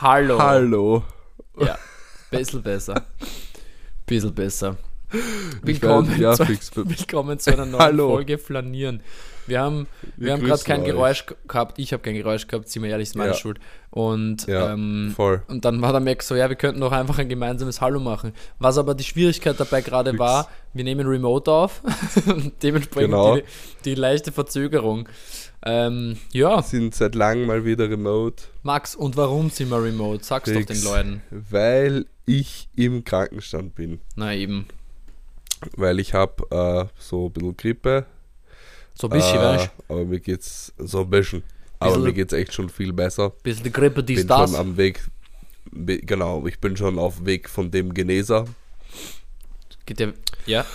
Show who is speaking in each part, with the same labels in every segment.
Speaker 1: Hallo.
Speaker 2: Hallo.
Speaker 1: Ja, bisschen besser. Bisschen besser. Willkommen,
Speaker 2: ja,
Speaker 1: zu, willkommen zu einer neuen
Speaker 2: Hallo.
Speaker 1: Folge Flanieren. Wir haben, wir
Speaker 2: Wir
Speaker 1: haben gerade kein
Speaker 2: euch.
Speaker 1: Geräusch ge- gehabt. Ich habe kein Geräusch gehabt, sind wir ehrlich, ist meine
Speaker 2: Ja.
Speaker 1: Schuld. Und,
Speaker 2: Ja,
Speaker 1: ähm,
Speaker 2: voll.
Speaker 1: und dann war der Max so, ja, wir könnten doch einfach ein gemeinsames Hallo machen. Was aber die Schwierigkeit dabei gerade war, wir nehmen Remote auf. und dementsprechend
Speaker 2: Genau.
Speaker 1: die, die leichte Verzögerung. Ähm, ja,
Speaker 2: Sind seit langem mal wieder remote,
Speaker 1: Max, und warum sind wir remote? Sag's doch
Speaker 2: Fix.
Speaker 1: den Leuten.
Speaker 2: weil ich im Krankenstand bin.
Speaker 1: Na eben.
Speaker 2: Weil ich habe äh, so ein bisschen Grippe.
Speaker 1: So ein bisschen,
Speaker 2: äh,
Speaker 1: weißt
Speaker 2: Aber mir geht's so ein bisschen. Aber
Speaker 1: Bisschen-
Speaker 2: mir geht's echt schon viel besser.
Speaker 1: Bisschen die Grippe, die
Speaker 2: bin
Speaker 1: ist das.
Speaker 2: schon am Weg. Genau, ich bin schon auf Weg von dem Geneser.
Speaker 1: Geht ja, ja,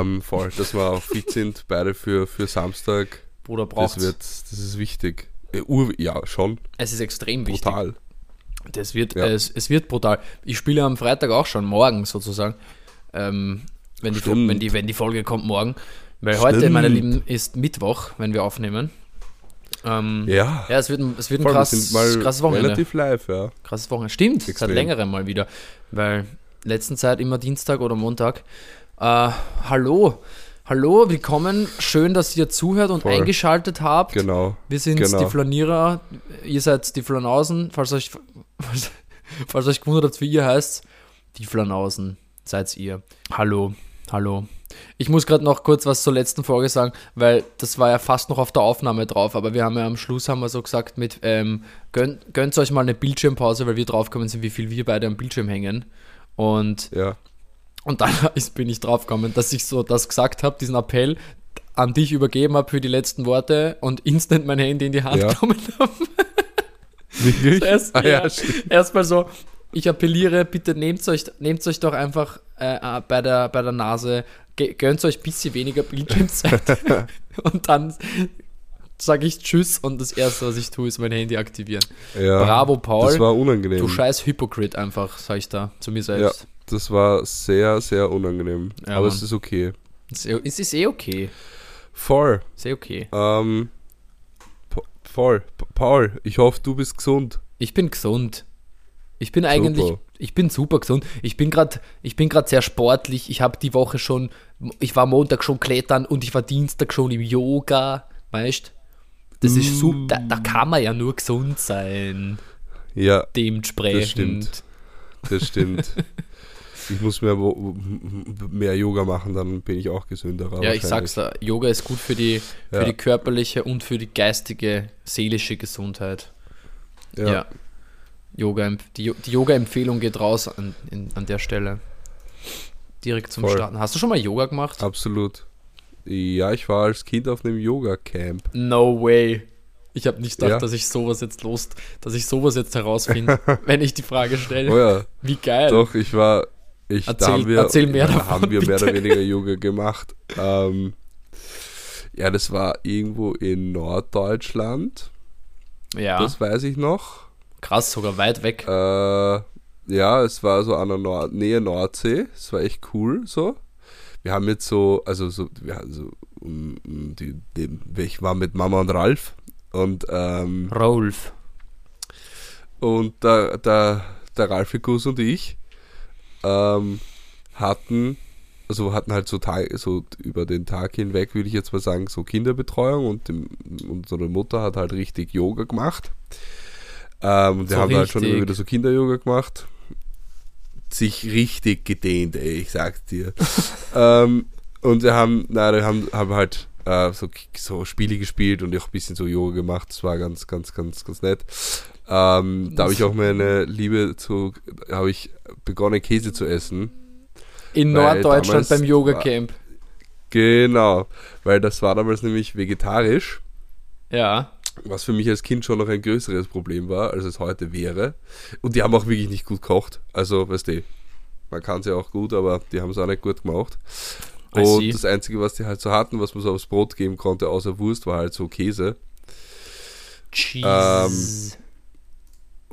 Speaker 2: Ähm, voll, dass wir auch fit sind, beide für, für Samstag.
Speaker 1: Bruder braucht
Speaker 2: Das wird, das ist wichtig. Äh, Ur, ja, schon.
Speaker 1: Es ist extrem wichtig.
Speaker 2: Brutal.
Speaker 1: Das wird,
Speaker 2: Ja.
Speaker 1: es, es wird brutal. Ich spiele am Freitag auch schon, morgen sozusagen. Ähm, wenn, die, wenn, die, wenn die Folge kommt morgen. Weil heute,
Speaker 2: Stimmt.
Speaker 1: meine Lieben, ist Mittwoch, wenn wir aufnehmen. Ähm,
Speaker 2: Ja.
Speaker 1: ja, es wird, ein- es wird ein krass, krasses Wochenende.
Speaker 2: relativ live, ja.
Speaker 1: Krasses Wochenende. Stimmt, seit
Speaker 2: Extrem.
Speaker 1: längerem mal wieder. Weil letzten Zeit immer Dienstag oder Montag. Äh, hallo, hallo, willkommen. Schön, dass ihr zuhört und
Speaker 2: Voll.
Speaker 1: eingeschaltet habt.
Speaker 2: Genau.
Speaker 1: Wir sind
Speaker 2: Genau.
Speaker 1: die Flanierer, ihr seid die Flanausen, falls euch, falls, falls euch gewundert habt, wie ihr heißt, die Flanausen seid ihr. Hallo, hallo. Ich muss gerade noch kurz was zur letzten Folge sagen, weil das war ja fast noch auf der Aufnahme drauf, aber wir haben ja am Schluss haben wir so gesagt mit, ähm, gönnt, gönnt euch mal eine Bildschirmpause, weil wir draufgekommen sind, wie viel wir beide am Bildschirm hängen. Und
Speaker 2: Ja.
Speaker 1: Und dann ist, bin ich draufgekommen, dass ich so das gesagt habe, diesen Appell an dich übergeben habe für die letzten Worte und instant mein Handy in die Hand
Speaker 2: Ja.
Speaker 1: genommen habe.
Speaker 2: Wirklich?
Speaker 1: Erst,
Speaker 2: ah, ja,
Speaker 1: ja. Erstmal so, ich appelliere, bitte nehmt euch, nehmt euch doch einfach äh, äh, bei, der, bei der Nase, gönnt euch ein bisschen weniger Bildschirmzeit und dann sage ich Tschüss und das Erste, was ich tue, ist mein Handy aktivieren.
Speaker 2: ja.
Speaker 1: Bravo, Paul.
Speaker 2: Das war unangenehm.
Speaker 1: Du scheiß Hypocrite einfach, sag ich da zu mir
Speaker 2: ja,
Speaker 1: selbst.
Speaker 2: Das war sehr, sehr unangenehm.
Speaker 1: Ja,
Speaker 2: Aber
Speaker 1: Mann.
Speaker 2: es ist okay.
Speaker 1: Es ist- Es ist eh okay.
Speaker 2: Voll.
Speaker 1: Ist eh okay.
Speaker 2: Ähm, voll. Pa- Paul, ich hoffe, du bist gesund.
Speaker 1: Ich bin gesund. Ich bin eigentlich,
Speaker 2: Super.
Speaker 1: ich bin super gesund. Ich bin gerade, ich bin gerade sehr sportlich. Ich habe die Woche schon, ich war Montag schon klettern und ich war Dienstag schon im Yoga, weißt? Das ist super. Da, da kann man ja nur gesund sein.
Speaker 2: Ja,
Speaker 1: Dementsprechend.
Speaker 2: Das stimmt. das stimmt. ich muss mehr, mehr Yoga machen, dann bin ich auch gesünder.
Speaker 1: Ja, ich sag's da. Yoga ist gut für die, für
Speaker 2: Ja.
Speaker 1: die körperliche und für die geistige, seelische Gesundheit. Ja.
Speaker 2: Ja.
Speaker 1: Yoga, die, die Yoga-Empfehlung geht raus an, in, an der Stelle. Direkt zum
Speaker 2: Voll.
Speaker 1: Starten. Hast du schon mal Yoga gemacht?
Speaker 2: Absolut. Ja, ich war als Kind auf einem Yoga-Camp.
Speaker 1: No way. Ich habe nicht gedacht,
Speaker 2: Ja.
Speaker 1: dass ich sowas jetzt los, dass ich sowas jetzt herausfinde, wenn ich die Frage stelle.
Speaker 2: Oh ja,
Speaker 1: Wie geil.
Speaker 2: doch, ich war. Ich,
Speaker 1: Erzähl-
Speaker 2: da haben wir,
Speaker 1: erzähl mehr
Speaker 2: da
Speaker 1: davon,
Speaker 2: haben wir mehr oder weniger Yoga gemacht. Ähm, ja, das war irgendwo in Norddeutschland.
Speaker 1: Ja,
Speaker 2: Das weiß ich noch.
Speaker 1: krass, sogar weit weg.
Speaker 2: Äh, ja, es war so an der Nord Nähe Nordsee. Es war echt cool so. Wir haben jetzt so, also so, wir hatten so um, um die, die, ich war mit Mama und Ralf und ähm,
Speaker 1: Rolf.
Speaker 2: und der, der, der Ralfikus und ich ähm, hatten, also hatten halt so, Tag, so über den Tag hinweg, würde ich jetzt mal sagen, so Kinderbetreuung und dem, unsere Mutter hat halt richtig Yoga gemacht. Ähm, und wir
Speaker 1: So
Speaker 2: haben halt schon
Speaker 1: richtig.
Speaker 2: immer wieder so Kinder-Yoga gemacht. Sich richtig gedehnt, ey, ich sag's dir. ähm, und wir haben, nein, wir haben, haben halt äh, so, so Spiele gespielt und auch ein bisschen so Yoga gemacht. Das war ganz, ganz, ganz, ganz nett. Ähm, da habe ich auch meine Liebe zu, habe ich begonnen Käse zu essen.
Speaker 1: In Norddeutschland beim Yoga-Camp.
Speaker 2: Genau, weil das war damals nämlich vegetarisch,
Speaker 1: Ja.
Speaker 2: was für mich als Kind schon noch ein größeres Problem war, als es heute wäre. Und die haben auch wirklich nicht gut gekocht. Also, weißt du, man kann es ja auch gut, aber die haben es auch nicht gut gemacht. Und das Einzige, was die halt so hatten, was man so aufs Brot geben konnte, außer Wurst, war halt so Käse.
Speaker 1: Cheese.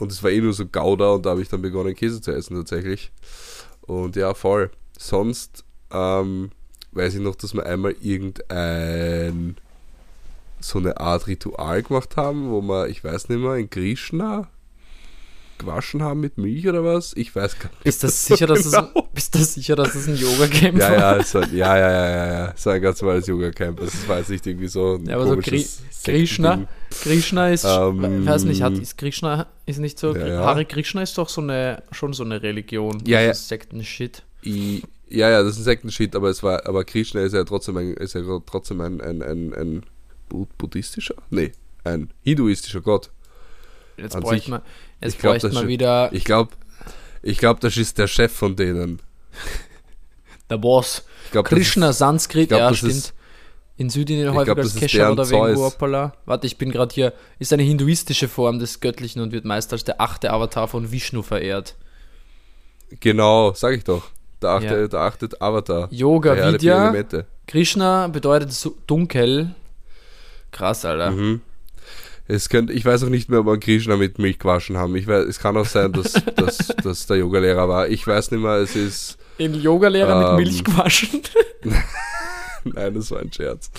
Speaker 2: Und es war eh nur so Gouda und da habe ich dann begonnen, Käse zu essen tatsächlich. Und ja, voll. Sonst ähm, weiß ich noch, dass wir einmal irgendein so eine Art Ritual gemacht haben, wo man, ich weiß nicht mehr, in Krishna gewaschen haben mit Milch oder was? Ich weiß gar nicht.
Speaker 1: Bist du sicher, dass es,
Speaker 2: genau.
Speaker 1: bist du sicher, dass es ein Yoga-Camp
Speaker 2: Ja,
Speaker 1: war?
Speaker 2: ja, es war, ja, ja, ja, ja, ja. Es war ein ganz normales Yoga-Camp. Das jetzt nicht irgendwie so ein
Speaker 1: Ja, aber so Kri- Krishna. Krishna ist,
Speaker 2: Ähm,
Speaker 1: ich weiß nicht, hat, ist Krishna, ist nicht so,
Speaker 2: Ja, ja.
Speaker 1: Hare Krishna ist doch so eine, schon so eine Religion.
Speaker 2: Ja,
Speaker 1: das
Speaker 2: ja.
Speaker 1: Sekten-Shit.
Speaker 2: Ja, ja, das ist ein Sektenshit, aber es war, aber Krishna ist ja trotzdem ein, ist ja trotzdem ein, ein, ein, ein Bu- buddhistischer? Nee, ein hinduistischer Gott.
Speaker 1: Jetzt bräuchte man, jetzt
Speaker 2: ich glaub,
Speaker 1: bräuchte
Speaker 2: ist-
Speaker 1: wieder
Speaker 2: Ich glaube, ich glaube, das ist der Chef von denen.
Speaker 1: der Boss.
Speaker 2: Glaub,
Speaker 1: Krishna, Sanskrit,
Speaker 2: glaub,
Speaker 1: ja,
Speaker 2: das
Speaker 1: stimmt.
Speaker 2: ist-
Speaker 1: in Südindien häufig
Speaker 2: glaub,
Speaker 1: als
Speaker 2: das ist
Speaker 1: Kesha
Speaker 2: deren
Speaker 1: oder. Urpala. Warte, ich bin gerade hier. Ist eine hinduistische Form des Göttlichen und wird meist als der achte Avatar von Vishnu verehrt.
Speaker 2: Genau, sag ich doch. Der achte,
Speaker 1: Ja.
Speaker 2: der achte Avatar.
Speaker 1: Yoga Vidya. Krishna bedeutet dunkel. Krass, Alter.
Speaker 2: Mhm. Es könnte, ich weiß auch nicht mehr, ob wir Krishna mit Milch gewaschen haben. Ich weiß, es kann auch sein, dass, dass, dass der Yogalehrer war. Ich weiß nicht mehr, es ist.
Speaker 1: In Yogalehrer
Speaker 2: Ähm,
Speaker 1: mit Milch gewaschen.
Speaker 2: Nein, das war ein Scherz.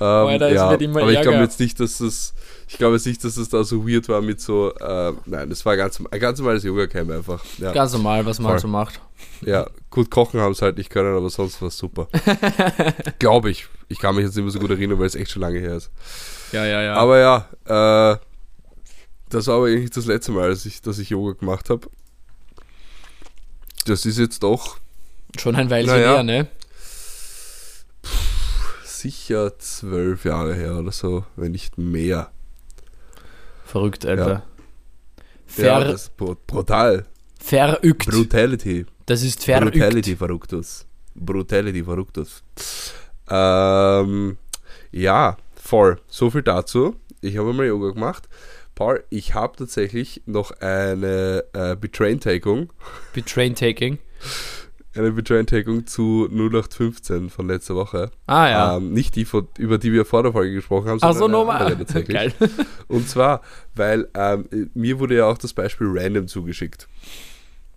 Speaker 2: Ähm,
Speaker 1: Alter,
Speaker 2: ja, aber ich glaube jetzt nicht, dass das. Ich glaube jetzt nicht, dass es da so weird war mit so. Äh, nein, das war ganz, ein ganz normales Yoga-Camp einfach. Ja,
Speaker 1: Ganz normal, was man
Speaker 2: Voll.
Speaker 1: so macht.
Speaker 2: ja, gut kochen haben sie halt nicht können, aber sonst war es super. glaube ich. Ich kann mich jetzt nicht mehr so gut erinnern, weil es echt schon lange her ist.
Speaker 1: Ja, ja, ja.
Speaker 2: Aber ja, äh, das war aber eigentlich das letzte Mal, dass ich, dass ich Yoga gemacht habe. Das ist jetzt doch
Speaker 1: Schon ein Weilchen
Speaker 2: Naja.
Speaker 1: her, ne?
Speaker 2: sicher zwölf Jahre her oder so, wenn nicht mehr.
Speaker 1: Verrückt, Alter.
Speaker 2: Ja,
Speaker 1: Ver
Speaker 2: das ist bru- brutal.
Speaker 1: verrückt.
Speaker 2: Brutality.
Speaker 1: das ist verrückt.
Speaker 2: Brutality verrücktus. Brutality verrücktus. Ähm, ja, voll. So viel dazu. Ich habe mal Yoga gemacht. Paul, ich habe tatsächlich noch eine äh, Betrain-Tagung.
Speaker 1: Betrain Taking.
Speaker 2: Eine Betrain-Tagung zu 0815 von letzter Woche.
Speaker 1: Ah, ja.
Speaker 2: Ähm, nicht die, von, über die wir vor der Folge gesprochen haben,
Speaker 1: Ach so,
Speaker 2: eine
Speaker 1: nochmal.
Speaker 2: tatsächlich.
Speaker 1: Geil.
Speaker 2: Und zwar, weil ähm, mir wurde ja auch das Beispiel random zugeschickt.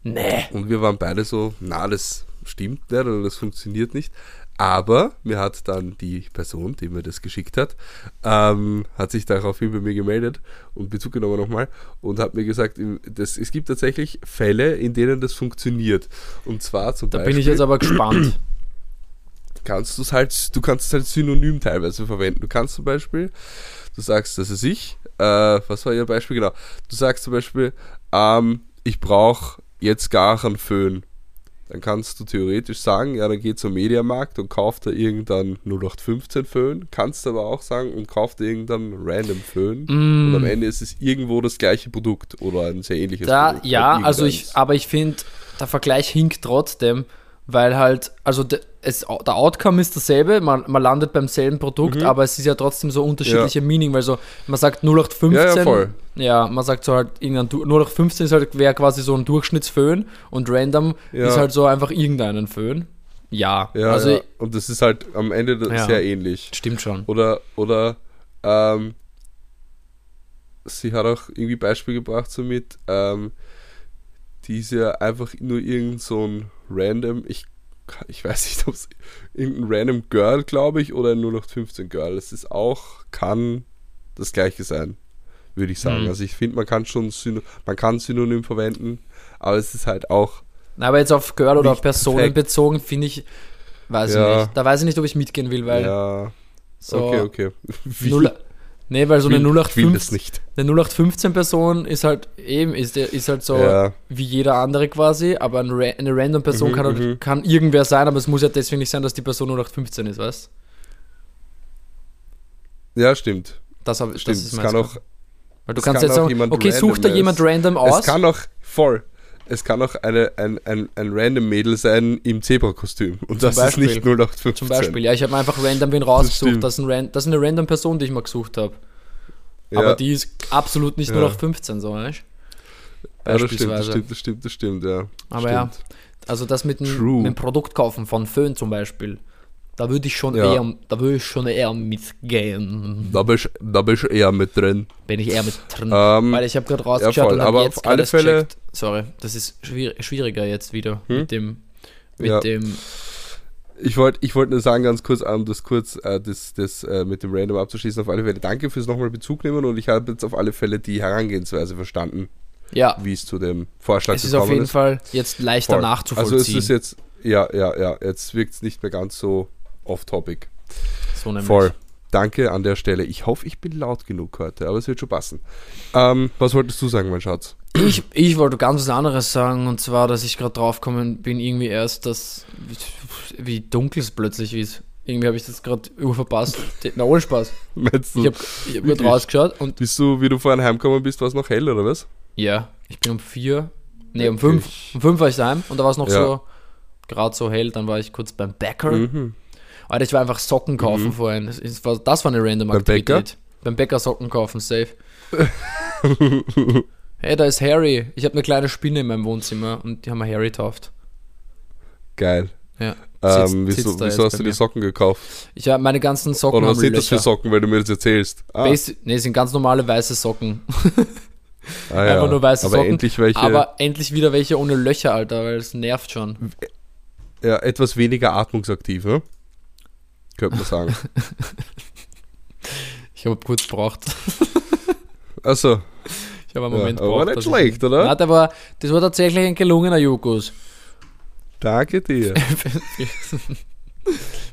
Speaker 1: Nee.
Speaker 2: Und wir waren beide so, na, das stimmt nicht oder das funktioniert nicht. Aber mir hat dann die Person, die mir das geschickt hat, ähm, hat sich daraufhin bei mir gemeldet und Bezug genommen nochmal und hat mir gesagt, das, es gibt tatsächlich Fälle, in denen das funktioniert. Und zwar zum
Speaker 1: Da
Speaker 2: Beispiel
Speaker 1: bin ich jetzt aber gespannt.
Speaker 2: kannst du es halt, du kannst es halt synonym teilweise verwenden. Du kannst zum Beispiel, du sagst, das ist ich, äh, was war Ihr Beispiel? Genau. Du sagst zum Beispiel, ähm, ich brauche jetzt gar einen Föhn. Dann kannst du theoretisch sagen, ja, dann geh zum Mediamarkt und kauf da irgendeinen 0815 Föhn. Kannst aber auch sagen und kauf dir irgendeinen random Föhn. Und am
Speaker 1: Mm,
Speaker 2: Ende ist es irgendwo das gleiche Produkt oder ein sehr ähnliches
Speaker 1: da,
Speaker 2: Produkt.
Speaker 1: ja,
Speaker 2: Halt
Speaker 1: also ich, aber ich finde, der Vergleich hinkt trotzdem, weil halt, also es, der Outcome ist dasselbe, man, man landet beim selben Produkt,
Speaker 2: Mhm.
Speaker 1: aber es ist ja trotzdem so unterschiedliche Meaning, weil so, man sagt 0815,
Speaker 2: Ja, ja, voll.
Speaker 1: ja, man sagt so halt, irgendein Du- 0815 ist halt, wäre quasi so ein Durchschnittsföhn und random
Speaker 2: Ja.
Speaker 1: ist halt so einfach irgendeinen Föhn. Ja,
Speaker 2: Ja,
Speaker 1: also
Speaker 2: ja. und das ist halt am Ende
Speaker 1: Ja.
Speaker 2: sehr ähnlich.
Speaker 1: stimmt schon.
Speaker 2: Oder, oder ähm, sie hat auch irgendwie Beispiel gebracht so mit, ähm, die ist ja einfach nur irgend so ein random, ich, ich weiß nicht, ob es irgendein random Girl, glaube ich, oder ein 0815 Girl. Das ist auch, kann das gleiche sein, würde ich sagen.
Speaker 1: Mhm.
Speaker 2: Also ich finde, man kann schon Syno man kann Synonym verwenden, aber es ist halt auch
Speaker 1: Aber jetzt auf Girl oder auf Personen
Speaker 2: perfekt.
Speaker 1: bezogen, finde ich, weiß
Speaker 2: Ja.
Speaker 1: ich nicht. Da weiß ich nicht, ob ich mitgehen will, weil
Speaker 2: ja,
Speaker 1: so
Speaker 2: okay, okay. Wie?
Speaker 1: Null, nee, weil so eine
Speaker 2: Ich will- ich will das
Speaker 1: 0815
Speaker 2: nicht.
Speaker 1: eine 0815 Person ist halt eben ist ist halt so
Speaker 2: Ja.
Speaker 1: wie jeder andere quasi, aber eine random Person
Speaker 2: Mhm,
Speaker 1: kann halt,
Speaker 2: mhm.
Speaker 1: kann irgendwer sein, aber es muss ja deswegen nicht sein, dass die Person 0815 ist, weißt?
Speaker 2: Ja, stimmt.
Speaker 1: Das, hab,
Speaker 2: Stimmt,
Speaker 1: das ist
Speaker 2: es kann auch,
Speaker 1: weil du kannst
Speaker 2: kann
Speaker 1: jetzt
Speaker 2: auch
Speaker 1: sagen, okay, such da jemand random aus.
Speaker 2: Es kann auch voll. Es kann auch eine, ein, ein, ein random Mädel sein im Zebra-Kostüm. Und das
Speaker 1: Beispiel.
Speaker 2: ist nicht 0815.
Speaker 1: zum Beispiel, ja, ich habe einfach random wen rausgesucht.
Speaker 2: stimmt.
Speaker 1: Das ist, ein das ist eine random Person, die ich mal gesucht habe.
Speaker 2: Ja,
Speaker 1: Aber die ist absolut nicht
Speaker 2: Ja.
Speaker 1: 0815, so, weißt
Speaker 2: ja, das stimmt, das stimmt, das stimmt, das stimmt, ja.
Speaker 1: Aber ja,
Speaker 2: stimmt.
Speaker 1: Also das mit dem, mit dem Produkt kaufen von Föhn zum Beispiel, da würde ich schon
Speaker 2: Ja.
Speaker 1: eher, da würde ich schon eher mitgehen.
Speaker 2: Da bist, da bist du eher mit drin.
Speaker 1: Bin ich eher mit drin.
Speaker 2: Ähm,
Speaker 1: Weil ich habe gerade rausgeschaut
Speaker 2: ja, voll,
Speaker 1: und habe jetzt
Speaker 2: auf alle Fälle-
Speaker 1: gecheckt. Sorry, das ist schwier schwieriger jetzt wieder
Speaker 2: Hm?
Speaker 1: mit dem, mit
Speaker 2: Ja.
Speaker 1: dem.
Speaker 2: Ich wollte ich wollt nur sagen, ganz kurz, um das kurz äh, das, das äh, mit dem Random abzuschließen, auf alle Fälle danke fürs nochmal Bezug nehmen und ich habe jetzt auf alle Fälle die Herangehensweise verstanden.
Speaker 1: Ja,
Speaker 2: wie es zu dem Vorschlag
Speaker 1: es ist auf jeden
Speaker 2: ist.
Speaker 1: Fall jetzt leichter
Speaker 2: Voll.
Speaker 1: nachzuvollziehen.
Speaker 2: Also es ist jetzt, ja, ja, ja, jetzt wirkt es nicht mehr ganz so off-topic.
Speaker 1: so nämlich.
Speaker 2: Voll. Danke an der Stelle. Ich hoffe, ich bin laut genug heute, aber es wird schon passen. Ähm, was wolltest du sagen, mein Schatz?
Speaker 1: Ich, ich wollte ganz was anderes sagen und zwar, dass ich gerade draufgekommen bin, irgendwie erst, dass wie dunkel es plötzlich ist. Irgendwie habe ich das gerade verpasst. Na, ohne Spaß.
Speaker 2: Meinst du,
Speaker 1: Ich habe hab gerade rausgeschaut und
Speaker 2: bist du, wie du vorhin heimgekommen bist, war es noch hell, oder was?
Speaker 1: ja, ich bin um vier, nee, um fünf, um fünf war ich daheim und da war es noch
Speaker 2: Ja.
Speaker 1: so, gerade so hell, dann war ich kurz beim Bäcker.
Speaker 2: Mhm.
Speaker 1: Alter, ich war einfach Socken kaufen vorhin. Das, war, das war eine random
Speaker 2: Beim
Speaker 1: Aktivität. Beim Bäcker Socken kaufen, safe. hey, da ist Harry. Ich habe eine kleine Spinne in meinem Wohnzimmer und die haben wir Harry tauft.
Speaker 2: Geil.
Speaker 1: Ja.
Speaker 2: Ähm,
Speaker 1: Sitzt-
Speaker 2: wieso wieso hast du die. Socken gekauft?
Speaker 1: Ich habe meine ganzen Socken
Speaker 2: Oder was sind das für
Speaker 1: Löcher.
Speaker 2: Socken, weil du mir das erzählst? Ah,
Speaker 1: nee, sind ganz normale weiße Socken.
Speaker 2: ah, ja.
Speaker 1: einfach nur weiße
Speaker 2: Aber
Speaker 1: Socken.
Speaker 2: endlich welche,
Speaker 1: Aber endlich wieder welche ohne Löcher, Alter, weil es nervt schon.
Speaker 2: ja, etwas weniger atmungsaktiv, ne? Könnte man sagen.
Speaker 1: Ich habe kurz gebraucht.
Speaker 2: Achso,
Speaker 1: Ich habe einen
Speaker 2: Ja,
Speaker 1: Moment
Speaker 2: aber
Speaker 1: gebraucht.
Speaker 2: nicht
Speaker 1: dass ich-
Speaker 2: schlecht, oder?
Speaker 1: Nein, das war, das war tatsächlich ein gelungener Jokus.
Speaker 2: danke dir.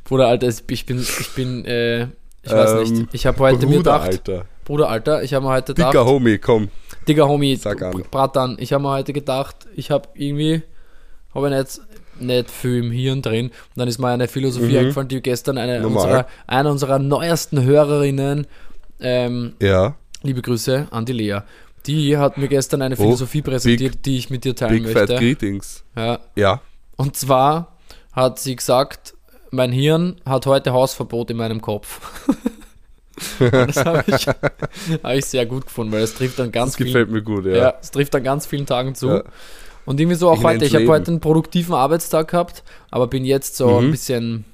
Speaker 1: Bruder, Alter, ich bin, ich bin, äh, ich weiß
Speaker 2: Ähm,
Speaker 1: nicht. Ich habe heute mir
Speaker 2: Bruder,
Speaker 1: gedacht,
Speaker 2: Alter.
Speaker 1: Bruder, Alter, ich habe mir heute gedacht,
Speaker 2: Dicker Homie, komm.
Speaker 1: Digga, Homie,
Speaker 2: Sag an.
Speaker 1: Bratan, ich habe mir heute gedacht, ich habe irgendwie, habe nicht, nicht viel im Hirn drin. Und dann ist mir eine Philosophie
Speaker 2: Mhm.
Speaker 1: eingefallen, die gestern eine unserer, eine unserer neuesten Hörerinnen, ähm,
Speaker 2: Ja,
Speaker 1: liebe Grüße an die Lea, die hat mir gestern eine
Speaker 2: Oh,
Speaker 1: Philosophie präsentiert, die ich mit dir teilen
Speaker 2: Big Fat
Speaker 1: möchte.
Speaker 2: Greetings.
Speaker 1: Ja,
Speaker 2: Ja,
Speaker 1: und zwar hat sie gesagt, mein Hirn hat heute Hausverbot in meinem Kopf. Das habe ich, hab ich sehr gut gefunden, weil es trifft an ganz
Speaker 2: das
Speaker 1: vielen,
Speaker 2: gefällt mir gut,
Speaker 1: ja.
Speaker 2: ja.
Speaker 1: es trifft an ganz vielen Tagen zu.
Speaker 2: Ja.
Speaker 1: Und irgendwie so auch
Speaker 2: Ich
Speaker 1: heute. Ich habe heute einen produktiven Arbeitstag gehabt, aber bin jetzt so
Speaker 2: Mhm.
Speaker 1: ein bisschen,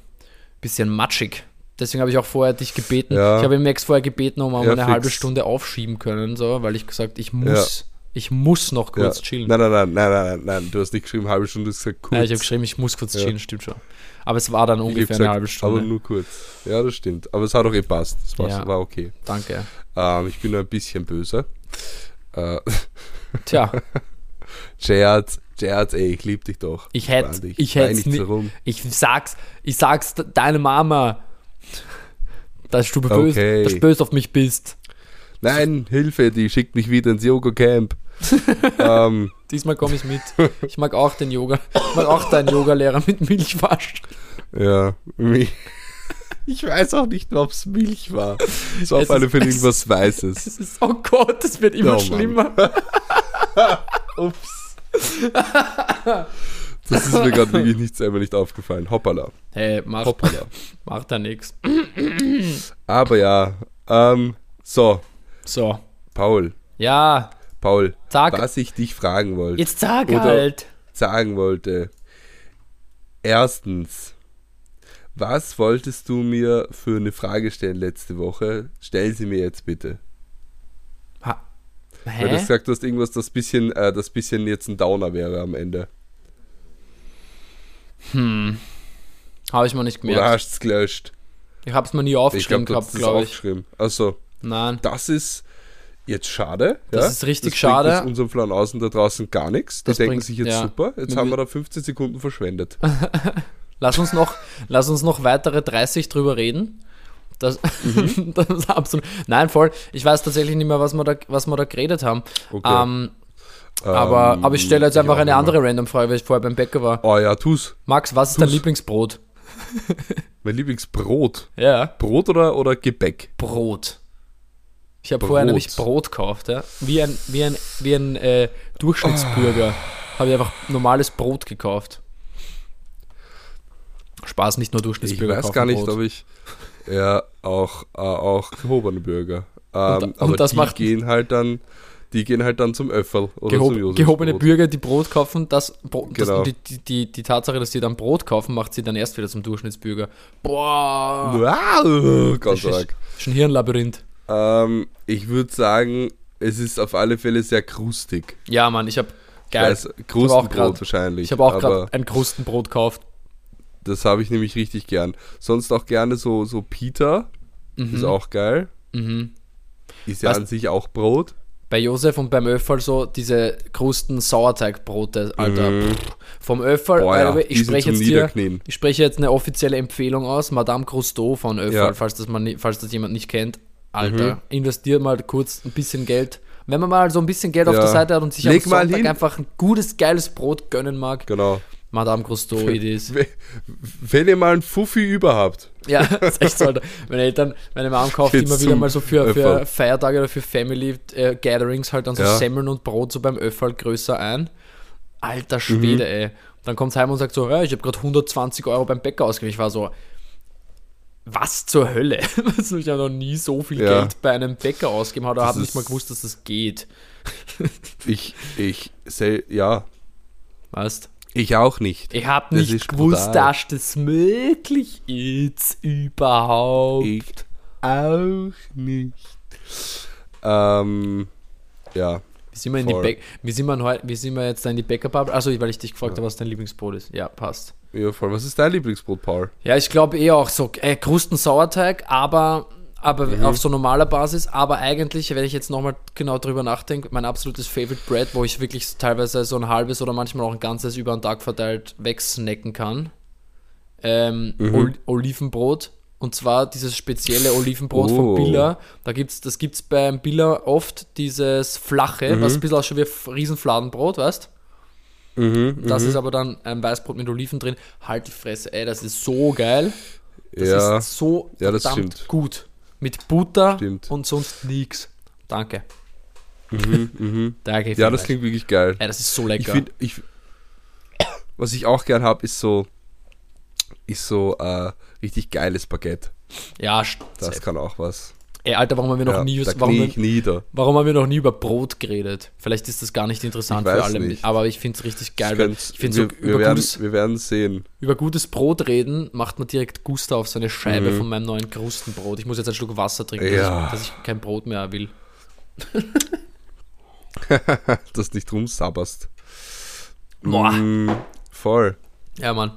Speaker 1: bisschen matschig. Deswegen habe ich auch vorher dich gebeten.
Speaker 2: Ja.
Speaker 1: Ich habe den Max vorher gebeten, ob wir
Speaker 2: Ja,
Speaker 1: eine
Speaker 2: fix.
Speaker 1: halbe Stunde aufschieben können, so, weil ich gesagt, ich muss, ich muss noch
Speaker 2: ja.
Speaker 1: kurz chillen.
Speaker 2: Nein, nein, nein, nein, nein, nein, nein. Du hast nicht geschrieben, halbe Stunde, du hast gesagt kurz.
Speaker 1: Ja, ich habe geschrieben, ich muss kurz
Speaker 2: Ja.
Speaker 1: chillen, stimmt schon. Aber es war dann ungefähr
Speaker 2: gesagt,
Speaker 1: eine halbe Stunde.
Speaker 2: Aber nur kurz. Ja, das stimmt. Aber es hat auch gepasst. Das war,
Speaker 1: Ja.
Speaker 2: war okay.
Speaker 1: Danke.
Speaker 2: Ähm, ich bin nur ein bisschen böse. Äh,
Speaker 1: Tja,
Speaker 2: Gerard, Gerard, ey, ich lieb dich doch.
Speaker 1: ich hätte, ich
Speaker 2: Wein
Speaker 1: hätte
Speaker 2: nicht so rum.
Speaker 1: ich sag's, ich sag's de- deine Mama, dass du böse,
Speaker 2: Okay.
Speaker 1: dass du böse auf mich bist.
Speaker 2: Nein, Hilfe, die schickt mich wieder ins Yoga-Camp. ähm,
Speaker 1: Diesmal komme ich mit. Ich mag auch den Yoga, ich mag auch deinen Yogalehrer mit Milchwasch.
Speaker 2: ja, Mi- ich weiß auch nicht, ob es Milch war. Es war auf alle Fälle irgendwas Weißes.
Speaker 1: Es ist, oh Gott, es wird immer
Speaker 2: Oh
Speaker 1: schlimmer.
Speaker 2: Ups. Das ist mir gerade wirklich nicht selber nicht aufgefallen. Hoppala.
Speaker 1: Hey, macht,
Speaker 2: Hoppala.
Speaker 1: macht da nichts.
Speaker 2: Aber ja, ähm, so,
Speaker 1: So,
Speaker 2: Paul,
Speaker 1: ja,
Speaker 2: Paul,
Speaker 1: sag,
Speaker 2: was ich dich fragen wollte,
Speaker 1: jetzt sag
Speaker 2: Oder-
Speaker 1: halt.
Speaker 2: sagen wollte. Erstens, was wolltest du mir für eine Frage stellen letzte Woche? Stell sie mir jetzt bitte.
Speaker 1: Ha,
Speaker 2: Weil du
Speaker 1: hä?
Speaker 2: hast gesagt, hast irgendwas, das bisschen, äh, das bisschen jetzt ein Downer wäre am Ende.
Speaker 1: Hm. Habe ich mal nicht
Speaker 2: Oder
Speaker 1: gemerkt.
Speaker 2: hast du es gelöscht?
Speaker 1: Ich habe es mir nie
Speaker 2: Ich
Speaker 1: aufgeschrieben
Speaker 2: du hast
Speaker 1: gehabt, glaube ich.
Speaker 2: aufgeschrieben. Also,
Speaker 1: Nein.
Speaker 2: das ist jetzt schade.
Speaker 1: Das
Speaker 2: ja?
Speaker 1: ist richtig
Speaker 2: das
Speaker 1: schade.
Speaker 2: Jetzt unserem Flanaußen da draußen gar nichts. Die
Speaker 1: Das
Speaker 2: denken
Speaker 1: bringt-
Speaker 2: sich jetzt
Speaker 1: ja.
Speaker 2: super, jetzt haben wir da 15 Sekunden verschwendet.
Speaker 1: Lass uns noch, lass uns noch weitere 30 drüber reden. Das,
Speaker 2: Mhm.
Speaker 1: das ist absolut. Nein, voll. Ich weiß tatsächlich nicht mehr, was wir da, was wir da geredet haben.
Speaker 2: Okay.
Speaker 1: Ähm, aber,
Speaker 2: Ähm,
Speaker 1: aber ich stelle jetzt einfach eine andere Random-Frage, weil ich vorher beim Bäcker war.
Speaker 2: Oh ja, tu's.
Speaker 1: Max, was ist dein
Speaker 2: Tu's.
Speaker 1: Lieblingsbrot?
Speaker 2: Mein Lieblingsbrot.
Speaker 1: Ja.
Speaker 2: Brot oder, oder Gebäck?
Speaker 1: Brot. Ich habe vorher nämlich Brot gekauft, ja. Wie ein, wie ein, wie ein äh, Durchschnittsbürger habe ich einfach normales Brot gekauft. Spaß, nicht nur
Speaker 2: Ich
Speaker 1: Durchschnittsbürger.
Speaker 2: weiß
Speaker 1: kaufen
Speaker 2: gar nicht,
Speaker 1: Brot.
Speaker 2: ob ich ja auch, äh, auch gehobene Bürger. Ähm,
Speaker 1: Und- und
Speaker 2: aber
Speaker 1: das
Speaker 2: die
Speaker 1: macht-
Speaker 2: gehen halt dann, die gehen halt dann zum Öffel oder
Speaker 1: Gehob,
Speaker 2: zum
Speaker 1: gehobene Bürger, die Brot kaufen, das, Bro- das
Speaker 2: Genau.
Speaker 1: die, die, die, die Tatsache, dass sie dann Brot kaufen, macht sie dann erst wieder zum Durchschnittsbürger. Boah,
Speaker 2: Wow, ganz
Speaker 1: das ist,
Speaker 2: arg.
Speaker 1: ist ein Hirnlabyrinth.
Speaker 2: Ähm, ich würde sagen, es ist auf alle Fälle sehr krustig.
Speaker 1: Ja, Mann, ich habe geil.
Speaker 2: Weiß, Krustenbrot wahrscheinlich.
Speaker 1: Ich habe auch gerade ein Krustenbrot gekauft.
Speaker 2: Das habe ich nämlich richtig gern. Sonst auch gerne so, so Pita.
Speaker 1: Mhm.
Speaker 2: Ist auch geil.
Speaker 1: Mhm.
Speaker 2: Ist ja
Speaker 1: Was-
Speaker 2: an sich auch Brot.
Speaker 1: bei Josef und beim Öffel so diese Krusten Sauerteigbrote, Alter.
Speaker 2: Mhm.
Speaker 1: Pff. Vom Öffel,
Speaker 2: Boah,
Speaker 1: the
Speaker 2: ja,
Speaker 1: ich spreche jetzt hier, ich spreche jetzt eine offizielle Empfehlung aus, Madame Cousteau von Öffel,
Speaker 2: Ja.
Speaker 1: falls das man, falls das jemand nicht kennt. Alter,
Speaker 2: Mhm.
Speaker 1: investiert mal kurz ein bisschen Geld. Wenn man mal so ein bisschen Geld auf
Speaker 2: Ja.
Speaker 1: der Seite hat und sich
Speaker 2: Leg
Speaker 1: am Sonntag
Speaker 2: hin.
Speaker 1: einfach ein gutes, geiles Brot gönnen mag,
Speaker 2: Genau.
Speaker 1: Madame Cousteau it is.
Speaker 2: We- Wenn ihr mal einen Fuffi über habt,
Speaker 1: Ja, das ist echt so, Alter. Meine Eltern, meine Mom kauft
Speaker 2: Geht's
Speaker 1: immer wieder mal so für, für. Feiertage oder für Family äh, Gatherings halt dann so
Speaker 2: Ja.
Speaker 1: Semmeln und Brot so beim Öffal größer ein. Alter Schwede,
Speaker 2: Mhm.
Speaker 1: ey. Dann kommt heim und sagt so, ja, ich habe gerade 120 Euro beim Bäcker ausgegeben. Ich war so, was zur Hölle? Ich habe noch nie so viel
Speaker 2: Ja.
Speaker 1: Geld bei einem Bäcker ausgegeben oder habe nicht mal gewusst, dass das geht.
Speaker 2: ich, ich, sel- ja,
Speaker 1: Weißt
Speaker 2: ich auch nicht.
Speaker 1: Ich habe nicht gewusst,
Speaker 2: brutal.
Speaker 1: dass das möglich ist überhaupt.
Speaker 2: Ich auch nicht. Ähm, ja,
Speaker 1: Wie sind wir, in die. Bäck wie sind wir, heu- wie sind wir jetzt da in die Bäckerbubble? Also, weil ich dich gefragt habe, was dein Lieblingsbrot ist. Ja, passt.
Speaker 2: ja, voll. Was ist dein Lieblingsbrot, Paul?
Speaker 1: Ja, ich glaube eh auch so äh, Krusten-Sauerteig, aber, aber
Speaker 2: Mhm.
Speaker 1: auf so normaler Basis. Aber eigentlich, wenn ich jetzt nochmal genau drüber nachdenke, mein absolutes Favorite Bread, wo ich wirklich teilweise so ein halbes oder manchmal auch ein ganzes über den Tag verteilt wegsnacken kann. Ähm,
Speaker 2: Mhm.
Speaker 1: Ol Olivenbrot. Und zwar dieses spezielle Olivenbrot
Speaker 2: Oh.
Speaker 1: von Billa. Da gibt's, das gibt es beim Billa oft, dieses flache,
Speaker 2: Mhm.
Speaker 1: was ein bisschen ausschaut wie ein Riesenfladenbrot, weißt
Speaker 2: Mhm,
Speaker 1: Das ist aber dann ein Weißbrot mit Oliven drin. Halt die Fresse, ey, das ist so geil. Das
Speaker 2: ja,
Speaker 1: ist so
Speaker 2: Ja, das
Speaker 1: verdammt
Speaker 2: stimmt.
Speaker 1: gut. Mit Butter
Speaker 2: Stimmt.
Speaker 1: und sonst nichts. Danke.
Speaker 2: mhm, mhm.
Speaker 1: Danke.
Speaker 2: ja, das klingt wirklich geil.
Speaker 1: Ey, das ist so
Speaker 2: Ich
Speaker 1: lecker.
Speaker 2: finde, ich, was ich auch gern habe, ist so, ist so äh, richtig geiles Baguette.
Speaker 1: ja,
Speaker 2: Das
Speaker 1: safe.
Speaker 2: kann auch was.
Speaker 1: Ey, Alter, warum haben wir noch
Speaker 2: ja,
Speaker 1: nie warum,
Speaker 2: nieder.
Speaker 1: warum haben wir noch nie über Brot geredet? Vielleicht ist das gar nicht interessant für alle,
Speaker 2: nicht.
Speaker 1: aber ich finde es richtig geil.
Speaker 2: Ich
Speaker 1: ich finde so
Speaker 2: wir, wir,
Speaker 1: über
Speaker 2: werden,
Speaker 1: gutes,
Speaker 2: wir werden sehen.
Speaker 1: über gutes Brot reden, macht man direkt Guster auf so eine Scheibe
Speaker 2: Mhm.
Speaker 1: von meinem neuen Krustenbrot. Ich muss jetzt einen Schluck Wasser trinken,
Speaker 2: Ja.
Speaker 1: dass, ich, dass ich kein Brot mehr will.
Speaker 2: dass du nicht rumsabberst.
Speaker 1: Boah.
Speaker 2: Mm, voll.
Speaker 1: Ja, Mann.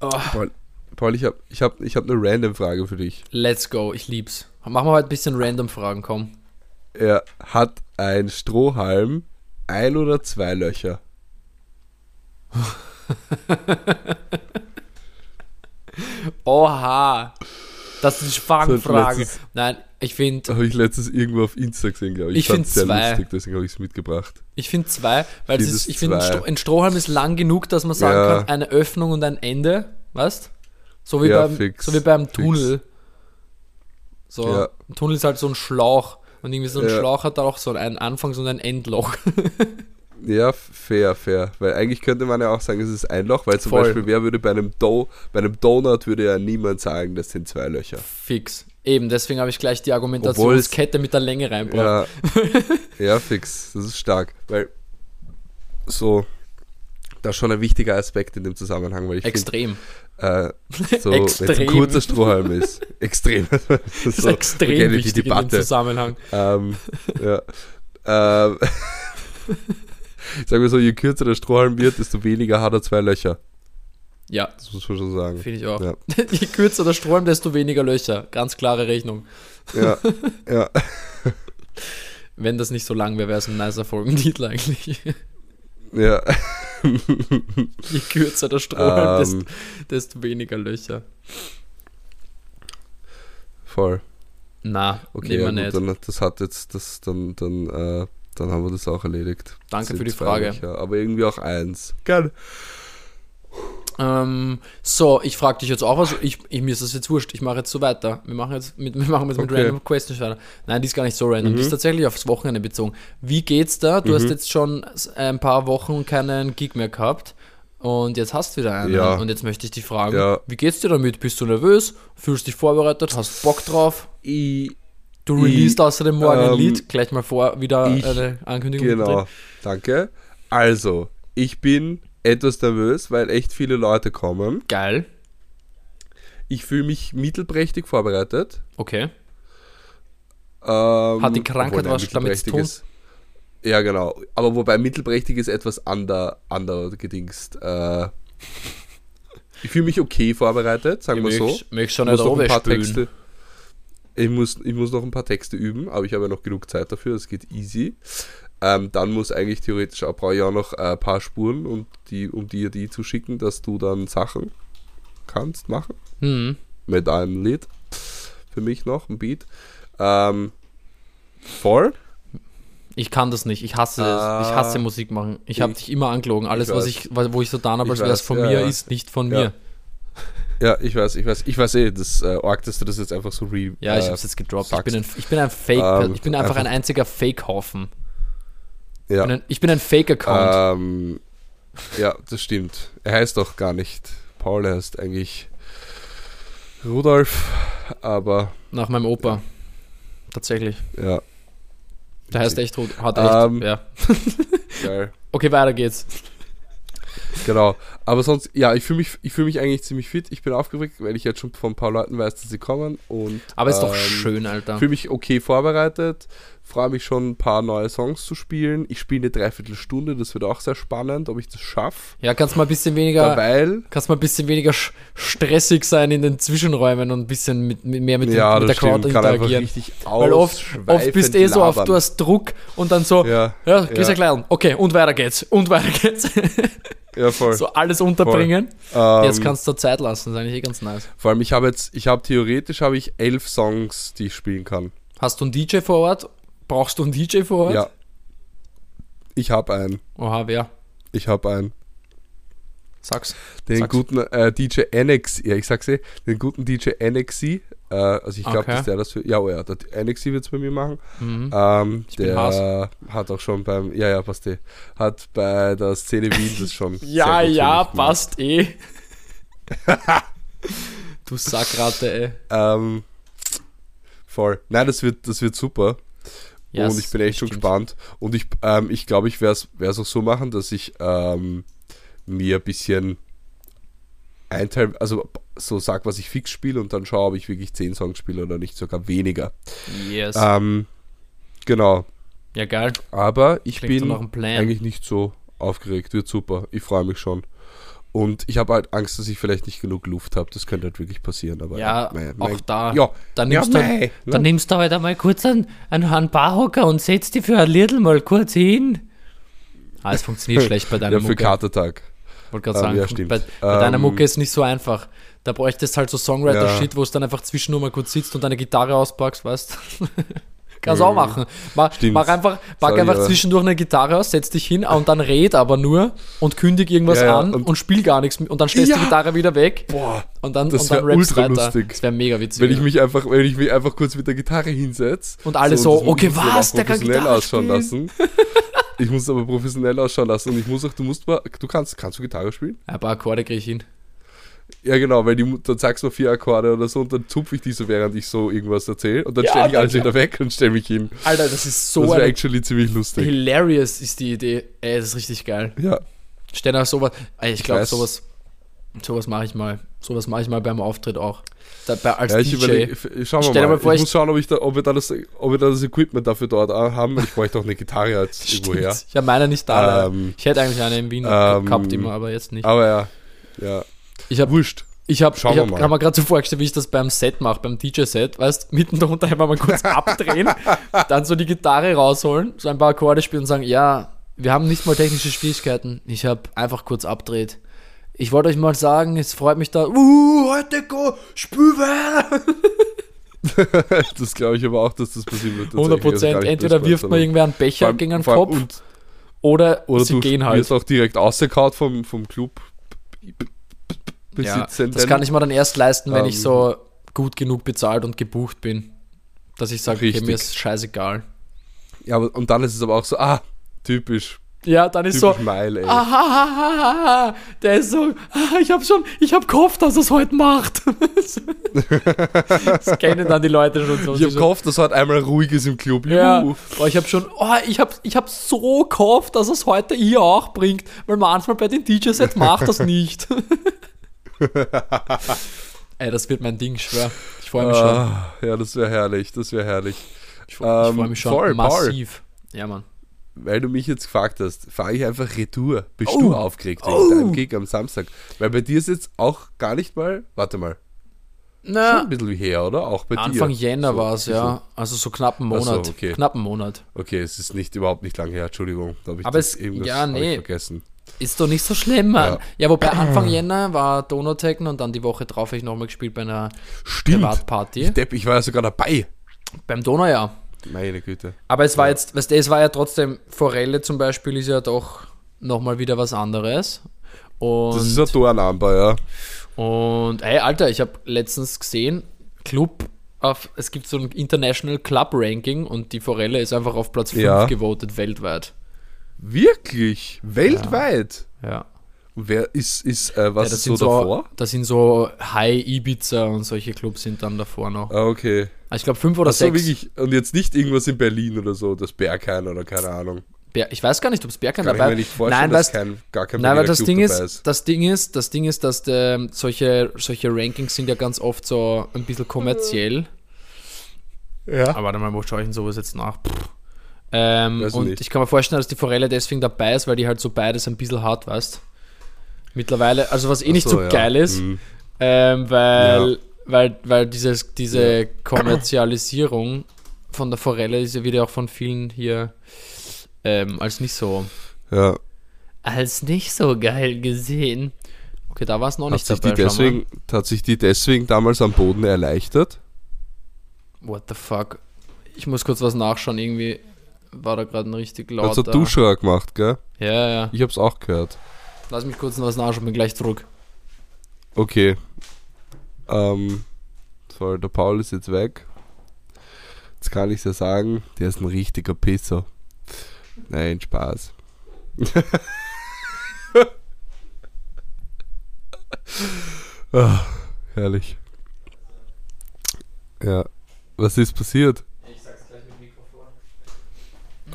Speaker 1: Oh.
Speaker 2: Paul, Paul ich habe ich hab, ich hab eine random Frage für dich.
Speaker 1: Let's go, ich lieb's. Machen wir heute ein bisschen random Fragen, komm.
Speaker 2: Er hat ein Strohhalm ein oder zwei Löcher?
Speaker 1: Oha. Das ist Fangfrage. Nein, ich finde
Speaker 2: Habe ich letztens irgendwo auf Insta gesehen, glaube ich.
Speaker 1: Ich
Speaker 2: fand's
Speaker 1: find
Speaker 2: sehr
Speaker 1: zwei.
Speaker 2: lustig, deswegen habe ich es mitgebracht.
Speaker 1: ich find zwei, weil es
Speaker 2: Find
Speaker 1: ist, ich finde, ein, Strohhalm ist lang genug, dass man sagen
Speaker 2: Ja.
Speaker 1: kann, eine Öffnung und ein Ende, weißt? So wie,
Speaker 2: Ja,
Speaker 1: beim,
Speaker 2: fix,
Speaker 1: so wie beim. Tunnel. So,
Speaker 2: Ja.
Speaker 1: ein Tunnel ist halt so ein Schlauch. Und irgendwie so ein
Speaker 2: Ja.
Speaker 1: Schlauch hat da auch so ein Anfangs- und ein Endloch.
Speaker 2: Ja, fair, fair. Weil eigentlich könnte man ja auch sagen, es ist ein Loch, weil zum
Speaker 1: Voll.
Speaker 2: Beispiel, wer würde bei einem, Do bei einem Donut würde ja niemand sagen, das sind zwei Löcher.
Speaker 1: Fix. Eben, deswegen habe ich gleich die Argumentationskette mit der Länge reinbracht.
Speaker 2: Ja, ja, fix. Das ist stark. Weil so, das ist schon ein wichtiger Aspekt in dem Zusammenhang, weil ich
Speaker 1: Extrem.
Speaker 2: Äh, so,
Speaker 1: Extrem.
Speaker 2: ein kurzer Strohhalm ist, extrem. das
Speaker 1: Das ist extrem wichtig in dem Zusammenhang.
Speaker 2: Ähm, ja. Ähm, sagen wir so, je kürzer der Strohhalm wird, desto weniger hat er zwei Löcher.
Speaker 1: Ja,
Speaker 2: Das muss man schon sagen.
Speaker 1: finde ich auch.
Speaker 2: Ja.
Speaker 1: Je kürzer der Strom, desto weniger Löcher. Ganz klare Rechnung.
Speaker 2: Ja, ja.
Speaker 1: Wenn das nicht so lang wäre, wäre es ein nicer Folgentitel eigentlich.
Speaker 2: ja.
Speaker 1: Je kürzer der Strom, desto,
Speaker 2: ähm,
Speaker 1: desto weniger Löcher.
Speaker 2: voll.
Speaker 1: Na,
Speaker 2: Okay, ja,
Speaker 1: nicht.
Speaker 2: dann, das hat jetzt, das, dann, dann, äh, dann haben wir das auch erledigt.
Speaker 1: Danke für die Frage.
Speaker 2: Löcher, aber irgendwie auch eins. Gerne.
Speaker 1: Ähm, so, ich frage dich jetzt auch was. Ich, ich, mir ist das jetzt wurscht. Ich mache jetzt so weiter. Wir machen jetzt mit, wir machen jetzt mit
Speaker 2: Okay.
Speaker 1: Random Questions weiter. Nein, die ist gar nicht so random. Die
Speaker 2: Mhm.
Speaker 1: ist tatsächlich aufs Wochenende bezogen. Wie geht's da? Du hast
Speaker 2: Mhm.
Speaker 1: jetzt schon ein paar Wochen keinen Gig mehr gehabt. Und jetzt hast du wieder einen.
Speaker 2: Ja.
Speaker 1: Und jetzt möchte ich dich fragen,
Speaker 2: Ja.
Speaker 1: wie geht's dir damit? Bist du nervös? Fühlst dich vorbereitet? Hast Bock drauf?
Speaker 2: Ich,
Speaker 1: Du released außerdem morgen ein
Speaker 2: ähm,
Speaker 1: Lied. Gleich mal vor, wieder
Speaker 2: ich-
Speaker 1: eine Ankündigung.
Speaker 2: genau,
Speaker 1: drin.
Speaker 2: danke. Also, ich bin etwas nervös, weil echt viele Leute kommen.
Speaker 1: Geil.
Speaker 2: Ich fühle mich mittelprächtig vorbereitet.
Speaker 1: Okay.
Speaker 2: Ähm,
Speaker 1: Hat die Krankheit was damit zu tun?
Speaker 2: ist- Ja, genau. Aber wobei mittelprächtig ist etwas ander, ander gedingst. Äh, ich fühle mich okay vorbereitet, sagen wir so.
Speaker 1: Möchtest schon
Speaker 2: muss
Speaker 1: nicht
Speaker 2: noch ein paar. Texte. ich muss, ich muss noch ein paar Texte üben, aber ich habe ja noch genug Zeit dafür, es geht easy. Ähm, dann muss eigentlich theoretisch auch, brauche ich auch noch ein paar Spuren, um, die, um dir die zu schicken, dass du dann Sachen kannst machen.
Speaker 1: Mhm.
Speaker 2: Mit einem Lied. Für mich noch, ein Beat. Ähm, voll.
Speaker 1: Ich kann das nicht. Ich hasse es. Ich hasse
Speaker 2: Ah,
Speaker 1: Musik machen. Ich habe
Speaker 2: ich-
Speaker 1: dich immer angelogen. Alles,
Speaker 2: ich
Speaker 1: was ich, wo ich so getan habe, als wäre es von
Speaker 2: ja,
Speaker 1: mir,
Speaker 2: ja.
Speaker 1: ist nicht von
Speaker 2: Ja.
Speaker 1: mir.
Speaker 2: Ja, ich weiß, ich weiß, ich weiß eh, das äh, arg, dass du das jetzt einfach so re.
Speaker 1: Ja, ich
Speaker 2: äh,
Speaker 1: habe es jetzt gedroppt. Ich bin, ein, ich bin ein Fake.
Speaker 2: Ähm,
Speaker 1: ich bin einfach,
Speaker 2: einfach-
Speaker 1: ein einziger Fake-Haufen. Ich,
Speaker 2: ja.
Speaker 1: bin ein- ich bin ein Fake-Account.
Speaker 2: Ähm, ja, das stimmt. Er heißt doch gar nicht Paul, er heißt eigentlich Rudolf, aber
Speaker 1: nach meinem Opa. Tatsächlich.
Speaker 2: ja,
Speaker 1: Der heißt echt Rud. Hat echt.
Speaker 2: Ähm,
Speaker 1: ja.
Speaker 2: geil.
Speaker 1: Okay, weiter geht's.
Speaker 2: Genau. Aber sonst, ja, ich fühle mich, ich fühle mich eigentlich ziemlich fit. Ich bin aufgeregt, weil ich jetzt schon von ein paar Leuten weiß, dass sie kommen und
Speaker 1: Aber ist doch
Speaker 2: ähm,
Speaker 1: schön, Alter.
Speaker 2: Fühle mich okay vorbereitet, freue mich schon ein paar neue Songs zu spielen. Ich spiele eine Dreiviertelstunde, das wird auch sehr spannend, ob ich das schaffe.
Speaker 1: Ja, kannst mal ein bisschen weniger.
Speaker 2: Weil,
Speaker 1: Kannst mal ein bisschen weniger stressig sein in den Zwischenräumen und ein bisschen mit, mit mehr mit,
Speaker 2: ja,
Speaker 1: den, mit der
Speaker 2: das
Speaker 1: Crowd interagieren. Weil oft, oft bist du eh so auf, du hast Druck und dann so, ja,
Speaker 2: Ja, ja.
Speaker 1: okay, und weiter geht's, und weiter geht's.
Speaker 2: ja, voll.
Speaker 1: so alles unterbringen.
Speaker 2: Ähm,
Speaker 1: Jetzt kannst du Zeit lassen, ist eigentlich eh ganz nice.
Speaker 2: vor allem, ich habe jetzt, ich habe theoretisch habe ich elf Songs, die ich spielen kann.
Speaker 1: Hast du einen DJ vor Ort? Brauchst du einen DJ vor Ort?
Speaker 2: Ja. Ich habe einen.
Speaker 1: Oha, wer?
Speaker 2: Ich habe einen.
Speaker 1: Sag's.
Speaker 2: Den
Speaker 1: Sag's.
Speaker 2: guten äh, DJ NX, ja, ich sag's eh, den guten DJ NXI. Äh, also ich glaube,
Speaker 1: Okay.
Speaker 2: dass der das für. Ja, oh ja, der NXI wird's bei mir machen.
Speaker 1: Mhm.
Speaker 2: Ähm, der hat auch schon beim, ja, ja, passt eh, hat bei der Szene Wien das schon.
Speaker 1: Ja, ja, passt eh. du Sackratte, ey.
Speaker 2: Ähm, voll. Nein, das wird, das wird super.
Speaker 1: Ja,
Speaker 2: und ich bin echt schon gespannt. Und ich, ähm, ich glaube, ich werde es auch so machen, dass ich ähm, mir ein bisschen einteilen, also so sag, was ich fix spiele und dann schaue, ob ich wirklich 10 Songs spiele oder nicht, sogar weniger.
Speaker 1: Yes.
Speaker 2: Ähm, genau.
Speaker 1: ja, geil.
Speaker 2: Aber ich
Speaker 1: Klingt
Speaker 2: bin eigentlich nicht so aufgeregt. Wird super. Ich freue mich schon. Und ich habe halt Angst, dass ich vielleicht nicht genug Luft habe. Das könnte halt wirklich passieren. Aber
Speaker 1: Ja,
Speaker 2: mein-
Speaker 1: auch
Speaker 2: mein-
Speaker 1: da.
Speaker 2: Ja,
Speaker 1: Dann
Speaker 2: ja,
Speaker 1: nimmst, du,
Speaker 2: mei,
Speaker 1: dann
Speaker 2: ne?
Speaker 1: nimmst du halt einmal kurz einen, einen, einen Barhocker und setzt die für ein Lidl mal kurz hin. Ah, es funktioniert schlecht bei deiner
Speaker 2: ja, für. Katertag.
Speaker 1: Wollte gerade
Speaker 2: Ähm,
Speaker 1: sagen,
Speaker 2: ja, stimmt.
Speaker 1: bei, bei deiner
Speaker 2: Ähm,
Speaker 1: Mucke ist nicht so einfach. Da bräuchtest halt so Songwriter-Shit,
Speaker 2: Ja.
Speaker 1: wo es dann einfach zwischendurch mal kurz sitzt und deine Gitarre auspackst, weißt Kannst auch machen. Mach, mach einfach, pack
Speaker 2: Sorry,
Speaker 1: einfach zwischendurch eine Gitarre aus, setz dich hin und dann red aber nur und kündig irgendwas
Speaker 2: Ja,
Speaker 1: an und,
Speaker 2: und-
Speaker 1: spiel gar nichts mehr und dann stellst du
Speaker 2: Ja.
Speaker 1: die Gitarre wieder weg
Speaker 2: Boah,
Speaker 1: und dann,
Speaker 2: das
Speaker 1: und dann
Speaker 2: wär
Speaker 1: rappst
Speaker 2: ultra
Speaker 1: weiter.
Speaker 2: lustig.
Speaker 1: Das wäre mega witzig.
Speaker 2: wenn ich mich einfach, wenn ich mich einfach kurz mit der Gitarre hinsetze
Speaker 1: Und alle so,
Speaker 2: muss
Speaker 1: okay, was? Der kann Gitarre
Speaker 2: ausschauen
Speaker 1: spielen?
Speaker 2: lassen. Ich muss aber professionell ausschauen lassen und ich muss auch, du musst mal, du kannst, kannst du Gitarre spielen?
Speaker 1: ein paar Akkorde kriege ich hin.
Speaker 2: Ja, genau, weil die, dann sagst du mal vier Akkorde oder so und dann zupfe ich die so, während ich so irgendwas erzähle und dann
Speaker 1: Ja,
Speaker 2: stelle ich alles wieder weg und stelle mich hin.
Speaker 1: Alter, das ist so
Speaker 2: das wäre actually ziemlich lustig.
Speaker 1: hilarious ist die Idee. Ey, das ist richtig geil.
Speaker 2: Ja,
Speaker 1: Stell dir sowas, ey, ich glaube
Speaker 2: weiß.
Speaker 1: sowas, sowas mache ich mal. Sowas mache ich mal beim Auftritt auch. Da, bei, als
Speaker 2: ja ich
Speaker 1: DJ.
Speaker 2: überlege, schauen wir
Speaker 1: Stell
Speaker 2: mal.
Speaker 1: mal vor,
Speaker 2: ich
Speaker 1: ich-
Speaker 2: muss schauen, ob, ich da, ob, wir da das, ob wir da das Equipment dafür dort haben. Ich bräuchte auch eine Gitarre jetzt irgendwo her.
Speaker 1: Stimmt. Ich habe meine nicht da.
Speaker 2: Ähm,
Speaker 1: ich hätte eigentlich eine in Wien
Speaker 2: ähm,
Speaker 1: gehabt immer, aber jetzt nicht.
Speaker 2: Aber ja, ja,
Speaker 1: Ich habe
Speaker 2: wurscht.
Speaker 1: ich hab,
Speaker 2: wir
Speaker 1: hab,
Speaker 2: mal.
Speaker 1: hab mir gerade so vorgestellt, wie ich das beim Set mache, beim DJ-Set. Weißt mitten darunter einfach mal kurz abdrehen, dann so die Gitarre rausholen, so ein paar Akkorde spielen und sagen, ja, wir haben nicht mal technische Schwierigkeiten. Ich habe einfach kurz abdreht. Ich wollte euch mal sagen, es freut mich da. Uh, heute go, spül weiter.
Speaker 2: das glaube ich aber auch, dass das passieren wird.
Speaker 1: 100
Speaker 2: tatsächlich. Also
Speaker 1: Prozent. Entweder wirft man irgendwer einen Becher
Speaker 2: allem-
Speaker 1: gegen
Speaker 2: allem-
Speaker 1: Kopf
Speaker 2: Und,
Speaker 1: oder,
Speaker 2: oder
Speaker 1: sie
Speaker 2: du
Speaker 1: gehen halt.
Speaker 2: wirst auch direkt ausgekaut vom, vom Club.
Speaker 1: Ja, das kann ich mir dann erst leisten, wenn ich
Speaker 2: Ähm,
Speaker 1: so gut genug bezahlt und gebucht bin. Dass ich sage, okay, mir ist scheißegal.
Speaker 2: Ja, aber, und dann ist es aber auch so, ah, typisch.
Speaker 1: Ja, dann ist
Speaker 2: Typisch
Speaker 1: so,
Speaker 2: Mile, ey.
Speaker 1: ah, der ist so, ah, ich habe schon, ich habe gehofft, dass er es heute macht. das kennen dann die Leute schon so.
Speaker 2: ich habe
Speaker 1: so,
Speaker 2: gehofft, dass heute einmal ruhig ist im Club.
Speaker 1: ja, oh, ich habe schon, oh, ich habe ich hab so gehofft, dass es heute hier auch bringt, weil manchmal bei den DJs macht das nicht. Ey, das wird mein Ding, ich schwör. Ich freue mich schon.
Speaker 2: Ah, ja, das wäre herrlich, das wäre herrlich.
Speaker 1: Ich, freu- ich freue
Speaker 2: ähm,
Speaker 1: mich schon
Speaker 2: voll,
Speaker 1: massiv. Ja, Mann.
Speaker 2: Weil du mich jetzt gefragt hast, fahre ich einfach Retour. Bist
Speaker 1: Oh.
Speaker 2: du aufgeregt wegen
Speaker 1: Oh.
Speaker 2: deinem Gig am Samstag? Weil bei dir ist jetzt auch gar nicht mal, warte mal, Schon
Speaker 1: Na,
Speaker 2: ein bisschen her, oder? Auch bei
Speaker 1: Anfang
Speaker 2: dir.
Speaker 1: Jänner
Speaker 2: So,
Speaker 1: war es, ja. Also so knapp einen
Speaker 2: Ach so,
Speaker 1: Monat.
Speaker 2: okay.
Speaker 1: Knapp einen Monat.
Speaker 2: Okay, es ist nicht überhaupt nicht lange her, Entschuldigung. Ich
Speaker 1: Aber es-
Speaker 2: irgendwas
Speaker 1: ja,
Speaker 2: ich
Speaker 1: nee.
Speaker 2: vergessen.
Speaker 1: Ist doch nicht so schlimm, Mann.
Speaker 2: Ja.
Speaker 1: Ja, wobei Anfang Jänner war Donautecken und dann die Woche drauf habe ich nochmal gespielt bei einer
Speaker 2: Stimmt.
Speaker 1: Privatparty.
Speaker 2: Depp, ich war ja sogar dabei.
Speaker 1: Beim Donaujahr.
Speaker 2: Meine Güte.
Speaker 1: Aber es war jetzt, weißt du, es war ja trotzdem, Forelle zum Beispiel ist ja doch nochmal wieder was anderes. Und,
Speaker 2: Das ist ein Tornumber, ja.
Speaker 1: und ey, Alter, ich habe letztens gesehen, Club auf, es gibt so ein International Club Ranking und die Forelle ist einfach auf Platz 5
Speaker 2: Ja.
Speaker 1: gewotet weltweit.
Speaker 2: Wirklich? Weltweit?
Speaker 1: Ja.
Speaker 2: Und wer ist, ist äh, was
Speaker 1: ja, das
Speaker 2: ist so
Speaker 1: sind
Speaker 2: davor?
Speaker 1: Da sind so High Ibiza und solche Clubs sind dann davor noch.
Speaker 2: Ah, okay.
Speaker 1: Also ich glaube fünf oder
Speaker 2: Ach so,
Speaker 1: sechs.
Speaker 2: wirklich. Und jetzt nicht irgendwas in Berlin oder so, das Berghain oder keine Ahnung.
Speaker 1: Ber- ich weiß gar nicht, ob es
Speaker 2: ich
Speaker 1: dabei
Speaker 2: mir nicht vorstellen,
Speaker 1: Nein,
Speaker 2: dass
Speaker 1: weißt,
Speaker 2: kein, gar kein
Speaker 1: nein, weil das
Speaker 2: Club
Speaker 1: Ding
Speaker 2: dabei
Speaker 1: ist, das Ding ist, das Ding ist, dass der, solche, solche Rankings sind ja ganz oft so ein bisschen kommerziell.
Speaker 2: Ja.
Speaker 1: Aber warte mal, wo schaue ich denn sowas jetzt nach? Pff. Ähm, und
Speaker 2: nicht.
Speaker 1: ich kann mir vorstellen, dass die Forelle deswegen dabei ist, weil die halt so beides ein bisschen hart, weißt Mittlerweile, also was eh nicht so,
Speaker 2: ja.
Speaker 1: geil ist,
Speaker 2: Mhm.
Speaker 1: ähm, weil,
Speaker 2: Ja.
Speaker 1: weil, weil dieses, diese Kommerzialisierung von der Forelle ist ja wieder auch von vielen hier ähm, als nicht so
Speaker 2: Ja.
Speaker 1: als nicht so geil gesehen. Okay, da war es noch
Speaker 2: Hat
Speaker 1: nicht
Speaker 2: sich, die
Speaker 1: dabei. schau
Speaker 2: deswegen, hat sich die deswegen damals am Boden erleichtert?
Speaker 1: What the fuck? Ich muss kurz was nachschauen. Irgendwie war da gerade ein richtig
Speaker 2: Hat so
Speaker 1: lauter.
Speaker 2: Duschra gemacht, gell?
Speaker 1: Ja, ja.
Speaker 2: Ich hab's auch gehört.
Speaker 1: Lass mich kurz noch was nachschauen, bin gleich zurück.
Speaker 2: Okay. Ähm, so, der Paul ist jetzt weg. Jetzt kann ich ja sagen, der ist ein richtiger Pisser. Nein, Spaß. ah, herrlich. Ja. Was ist passiert?
Speaker 1: Ich sag's gleich mit Mikrofon.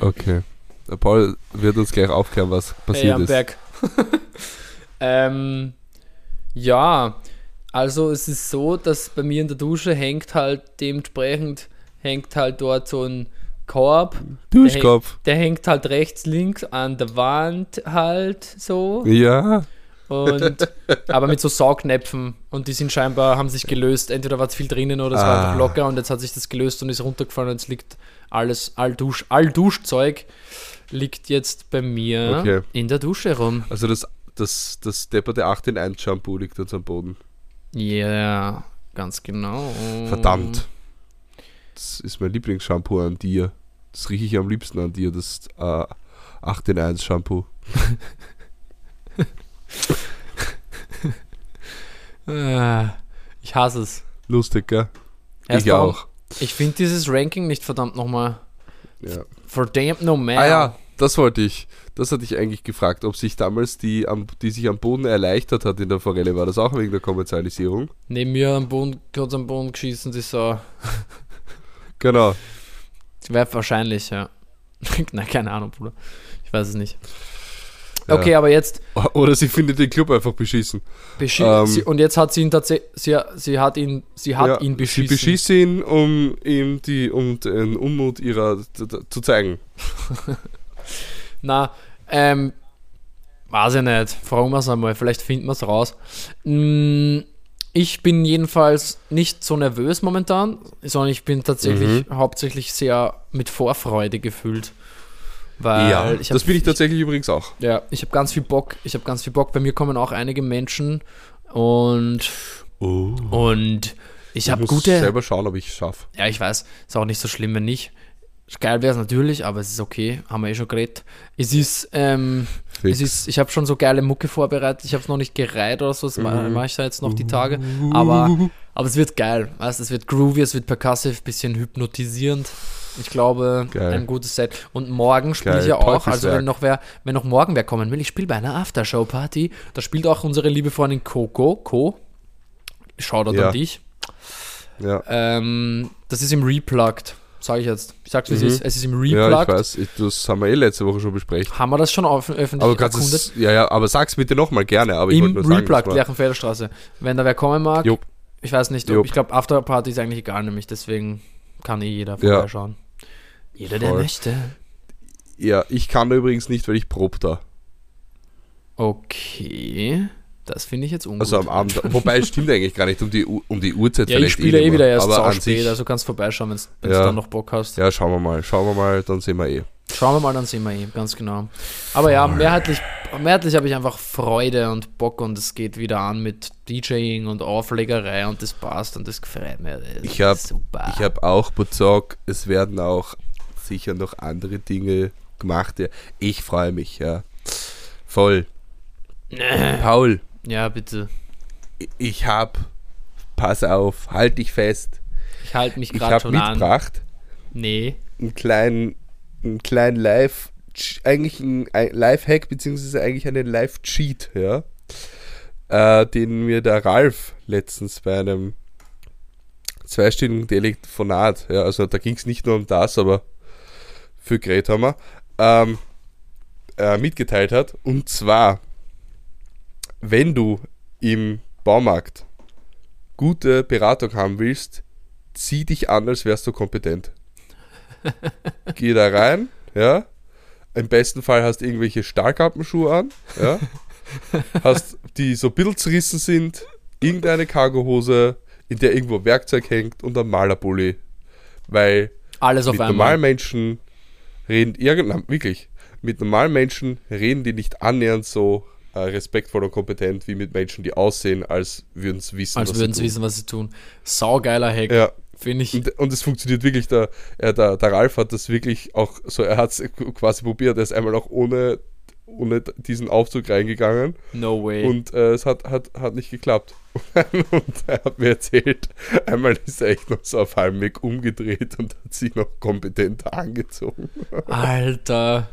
Speaker 2: Okay. Der Paul wird uns gleich aufklären, was
Speaker 1: Hey,
Speaker 2: passiert
Speaker 1: I'm
Speaker 2: ist.
Speaker 1: back. ähm, ja, also es ist so, dass bei mir in der Dusche hängt halt dementsprechend hängt halt dort so ein Korb.
Speaker 2: Duschkopf.
Speaker 1: Der hängt halt rechts, links an der Wand halt so.
Speaker 2: Ja.
Speaker 1: Und, aber mit so Saugnäpfen und die sind scheinbar, haben sich gelöst. Entweder war zu viel drinnen oder es war
Speaker 2: Ah.
Speaker 1: einfach locker und jetzt hat sich das gelöst und ist runtergefallen und es liegt alles, all, Dusch, all Duschzeug liegt jetzt bei mir
Speaker 2: Okay.
Speaker 1: in der Dusche rum.
Speaker 2: Also das, das, das depperte 8 in 1 Shampoo liegt jetzt am Boden.
Speaker 1: Ja, ganz genau.
Speaker 2: Verdammt. Das ist mein Lieblingsshampoo an dir. Das rieche ich am liebsten an dir, das äh, 8 in 1 Shampoo.
Speaker 1: Äh, Ich hasse es.
Speaker 2: Lustig, gell?
Speaker 1: Erst
Speaker 2: ich auch.
Speaker 1: Ich finde dieses Ranking nicht verdammt nochmal.
Speaker 2: Ja.
Speaker 1: Verdammt no man.
Speaker 2: Ah ja, das wollte ich. Das hatte ich eigentlich gefragt, ob sich damals die, die sich am Boden erleichtert hat in der Forelle, war das auch wegen der Kommerzialisierung?
Speaker 1: Neben mir am Boden, kurz am Boden geschissen, die Sau.
Speaker 2: Genau.
Speaker 1: Wäre wahrscheinlich, ja. Nein, keine Ahnung, Bruder. Ich weiß es nicht.
Speaker 2: Ja.
Speaker 1: Okay, aber jetzt
Speaker 2: Oder sie findet den Club einfach beschissen.
Speaker 1: beschi
Speaker 2: Ähm.
Speaker 1: sie, und jetzt hat sie ihn tatsächlich, sie, sie hat ihn, sie hat
Speaker 2: Ja,
Speaker 1: ihn beschissen.
Speaker 2: Sie beschießt ihn, um ihm die, um den Unmut ihrer zu, zeigen.
Speaker 1: Na, ähm, weiß ich nicht. Fragen wir es einmal, vielleicht finden wir es raus. Mm, Ich bin jedenfalls nicht so nervös momentan, sondern ich bin tatsächlich
Speaker 2: Mhm.
Speaker 1: hauptsächlich sehr mit Vorfreude gefüllt. Weil ich hab,
Speaker 2: das bin ich tatsächlich übrigens auch.
Speaker 1: Ja, ich habe ganz viel Bock. Ich habe ganz viel Bock. Bei mir kommen auch einige Menschen und
Speaker 2: Oh.
Speaker 1: und ich habe
Speaker 2: muss
Speaker 1: gute.
Speaker 2: selber schauen, ob ich es schaffe.
Speaker 1: Ja, ich weiß, ist auch nicht so schlimm, wenn nicht. Geil wäre es natürlich, aber es ist okay, haben wir eh schon geredet. Es ist, ähm, es ist, ich habe schon so geile Mucke vorbereitet, ich habe es noch nicht gereiht oder so, das
Speaker 2: Mhm.
Speaker 1: mache ich da jetzt noch die Tage. Aber, aber es wird geil, weißt, es wird groovy, es wird percussive, bisschen hypnotisierend. Ich glaube,
Speaker 2: Geil.
Speaker 1: ein gutes Set. Und morgen spiele ich ja auch, also wenn noch wer, wenn noch morgen wer kommen will, ich spiele bei einer Aftershow-Party. Da spielt auch unsere liebe Freundin Coco, Co. Shoutout
Speaker 2: Ja.
Speaker 1: an dich.
Speaker 2: Ja.
Speaker 1: Ähm, das ist im Replugged, sage ich jetzt. Ich sag's wie
Speaker 2: Mhm.
Speaker 1: es ist. Es ist im
Speaker 2: ja,
Speaker 1: Replugged.
Speaker 2: ich weiß. Ich, das haben wir eh letzte Woche schon besprochen.
Speaker 1: Haben wir das schon auf, öffentlich
Speaker 2: Aber kannst
Speaker 1: erkundet?
Speaker 2: es, ja, ja, aber sag's bitte nochmal gerne. Aber ich
Speaker 1: Im Replugged,
Speaker 2: das war-
Speaker 1: Lerchenfelder Straße. Wenn da wer kommen mag,
Speaker 2: Jo.
Speaker 1: ich weiß nicht, ob, ich glaube, Afterparty ist eigentlich egal, nämlich deswegen kann eh jeder
Speaker 2: Ja.
Speaker 1: Jeder, der
Speaker 2: Voll.
Speaker 1: möchte.
Speaker 2: ja, ich kann da übrigens nicht, weil ich prob da.
Speaker 1: Okay. Das finde ich jetzt ungut.
Speaker 2: Also am Abend, wobei es stimmt eigentlich gar nicht, um die, um die Uhrzeit
Speaker 1: ja, ich spiele eh
Speaker 2: nicht
Speaker 1: wieder erst
Speaker 2: aber an sich,
Speaker 1: also kannst vorbeischauen, wenn du
Speaker 2: Ja.
Speaker 1: dann noch Bock hast.
Speaker 2: Ja, schauen wir mal, schauen wir mal, dann sehen wir eh.
Speaker 1: Schauen wir mal, dann sehen wir eh, ganz genau. Aber ja, mehrheitlich, mehrheitlich habe ich einfach Freude und Bock und es geht wieder an mit DJing und Auflegerei und das passt und das gefällt mir. Das
Speaker 2: Ich hab- habe auch Bezug, es werden auch sicher noch andere Dinge gemacht. Ja. Ich freue mich, ja. Voll. Paul,
Speaker 1: ja, bitte.
Speaker 2: ich habe, pass auf, halt dich fest.
Speaker 1: Ich halte mich
Speaker 2: Ich
Speaker 1: gerade schon an.
Speaker 2: mitgebracht
Speaker 1: Nee.
Speaker 2: einen kleinen, einen kleinen Live, eigentlich ein, ein Live-Hack, beziehungsweise eigentlich einen Live-Cheat, ja. Äh, den mir der Ralf letztens bei einem zweistündigen Telefonat, ja, also da ging es nicht nur um das, aber für wir, ähm, äh, mitgeteilt hat. Und zwar, wenn du im Baumarkt gute Beratung haben willst, zieh dich an, als wärst du kompetent. Geh da rein, ja. Im besten Fall hast du irgendwelche Stahlkappenschuhe an, ja. Hast, die so ein zerrissen sind, irgendeine Cargohose, in der irgendwo Werkzeug hängt und ein Malerpulli. Weil
Speaker 1: Alles auf
Speaker 2: mit
Speaker 1: einmal.
Speaker 2: normalen Menschen reden, genau, wirklich, mit normalen Menschen reden die nicht annähernd so äh, respektvoll und kompetent wie mit Menschen, die aussehen, als würden sie wissen,
Speaker 1: Als
Speaker 2: was
Speaker 1: würden
Speaker 2: sie
Speaker 1: sie wissen, was sie tun. Saugeiler Hack.
Speaker 2: tun. Ja,
Speaker 1: Finde ich.
Speaker 2: und, und es funktioniert wirklich, der, er, der, der Ralf hat das wirklich auch so, er hat es quasi probiert, er ist einmal auch ohne, ohne diesen Aufzug reingegangen
Speaker 1: No way.
Speaker 2: und äh, es hat, hat, hat nicht geklappt. und er hat mir erzählt, einmal ist er echt noch so auf halbem Weg umgedreht und hat sich noch kompetenter angezogen.
Speaker 1: Alter.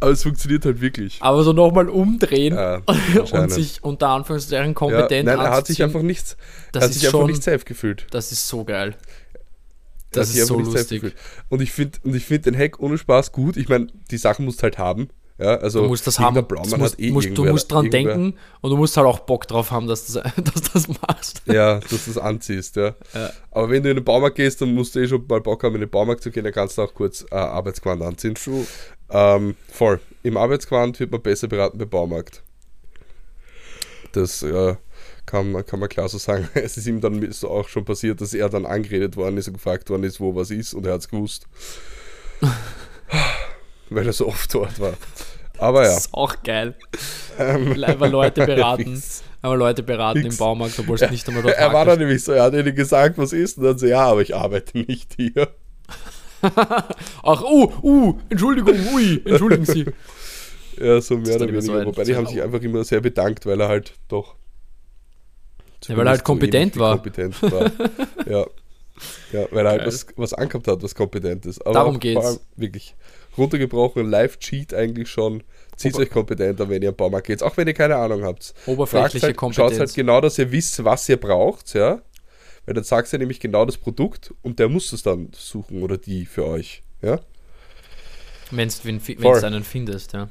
Speaker 2: Aber es funktioniert halt wirklich.
Speaker 1: Aber so nochmal umdrehen
Speaker 2: Ja,
Speaker 1: und sich unter Anführungszeichen
Speaker 2: ja,
Speaker 1: kompetent
Speaker 2: nein, er hat sich einfach nicht,
Speaker 1: das
Speaker 2: er hat sich einfach
Speaker 1: schon,
Speaker 2: nicht safe gefühlt.
Speaker 1: das ist so geil. Das ist so lustig.
Speaker 2: Und ich finde find den Hack ohne Spaß gut. Ich meine, die Sachen musst halt haben. Ja, also
Speaker 1: Du musst das haben. Das musst,
Speaker 2: eh
Speaker 1: musst, du musst dran
Speaker 2: irgendwer-
Speaker 1: denken und du musst halt auch Bock drauf haben, dass du das, dass du das machst.
Speaker 2: Ja, dass du es anziehst, ja.
Speaker 1: Ja.
Speaker 2: Aber wenn du in den Baumarkt gehst, dann musst du eh schon mal Bock haben, in den Baumarkt zu gehen, dann kannst du auch kurz äh, Arbeitsquant anziehen.
Speaker 1: True.
Speaker 2: Ähm, voll. Im Arbeitsquant wird man besser beraten beim Baumarkt. Das äh, kann, man- kann man klar so sagen. Es ist ihm dann so auch schon passiert, dass er dann angeredet worden ist und gefragt worden ist, wo was ist und er hat es gewusst. Weil er so oft dort war. Aber ja.
Speaker 1: Das ist auch geil.
Speaker 2: Ähm,
Speaker 1: Einfach Leute beraten. Aber Leute beraten
Speaker 2: Fix.
Speaker 1: im Baumarkt, obwohl sie nicht einmal dort
Speaker 2: Er war dann nämlich so, er hat ihnen gesagt, was ist, und dann so, ja, aber ich arbeite nicht hier.
Speaker 1: Ach, oh, uh, Entschuldigung, ui, entschuldigen Sie.
Speaker 2: Ja, so mehr oder
Speaker 1: so
Speaker 2: weniger.
Speaker 1: ein-
Speaker 2: Wobei
Speaker 1: so
Speaker 2: die haben sich einfach immer sehr bedankt, weil er halt doch.
Speaker 1: Ja, weil er halt kompetent war.
Speaker 2: Kompetent war. ja. ja, weil er halt was, was angehabt hat, was kompetent ist. Aber
Speaker 1: Darum geht's.
Speaker 2: allem Wirklich. Runtergebrochen, Live-Cheat eigentlich schon. Zieht
Speaker 1: Ober-
Speaker 2: euch kompetenter, wenn ihr im Baumarkt geht. Auch wenn ihr keine Ahnung habt.
Speaker 1: Oberflächliche
Speaker 2: halt, Schaut
Speaker 1: Kompetenz.
Speaker 2: halt genau, dass ihr wisst, was ihr braucht, ja. Weil dann sagst du nämlich genau das Produkt und der muss es dann suchen oder die für euch. Ja,
Speaker 1: Wenn du einen findest, ja.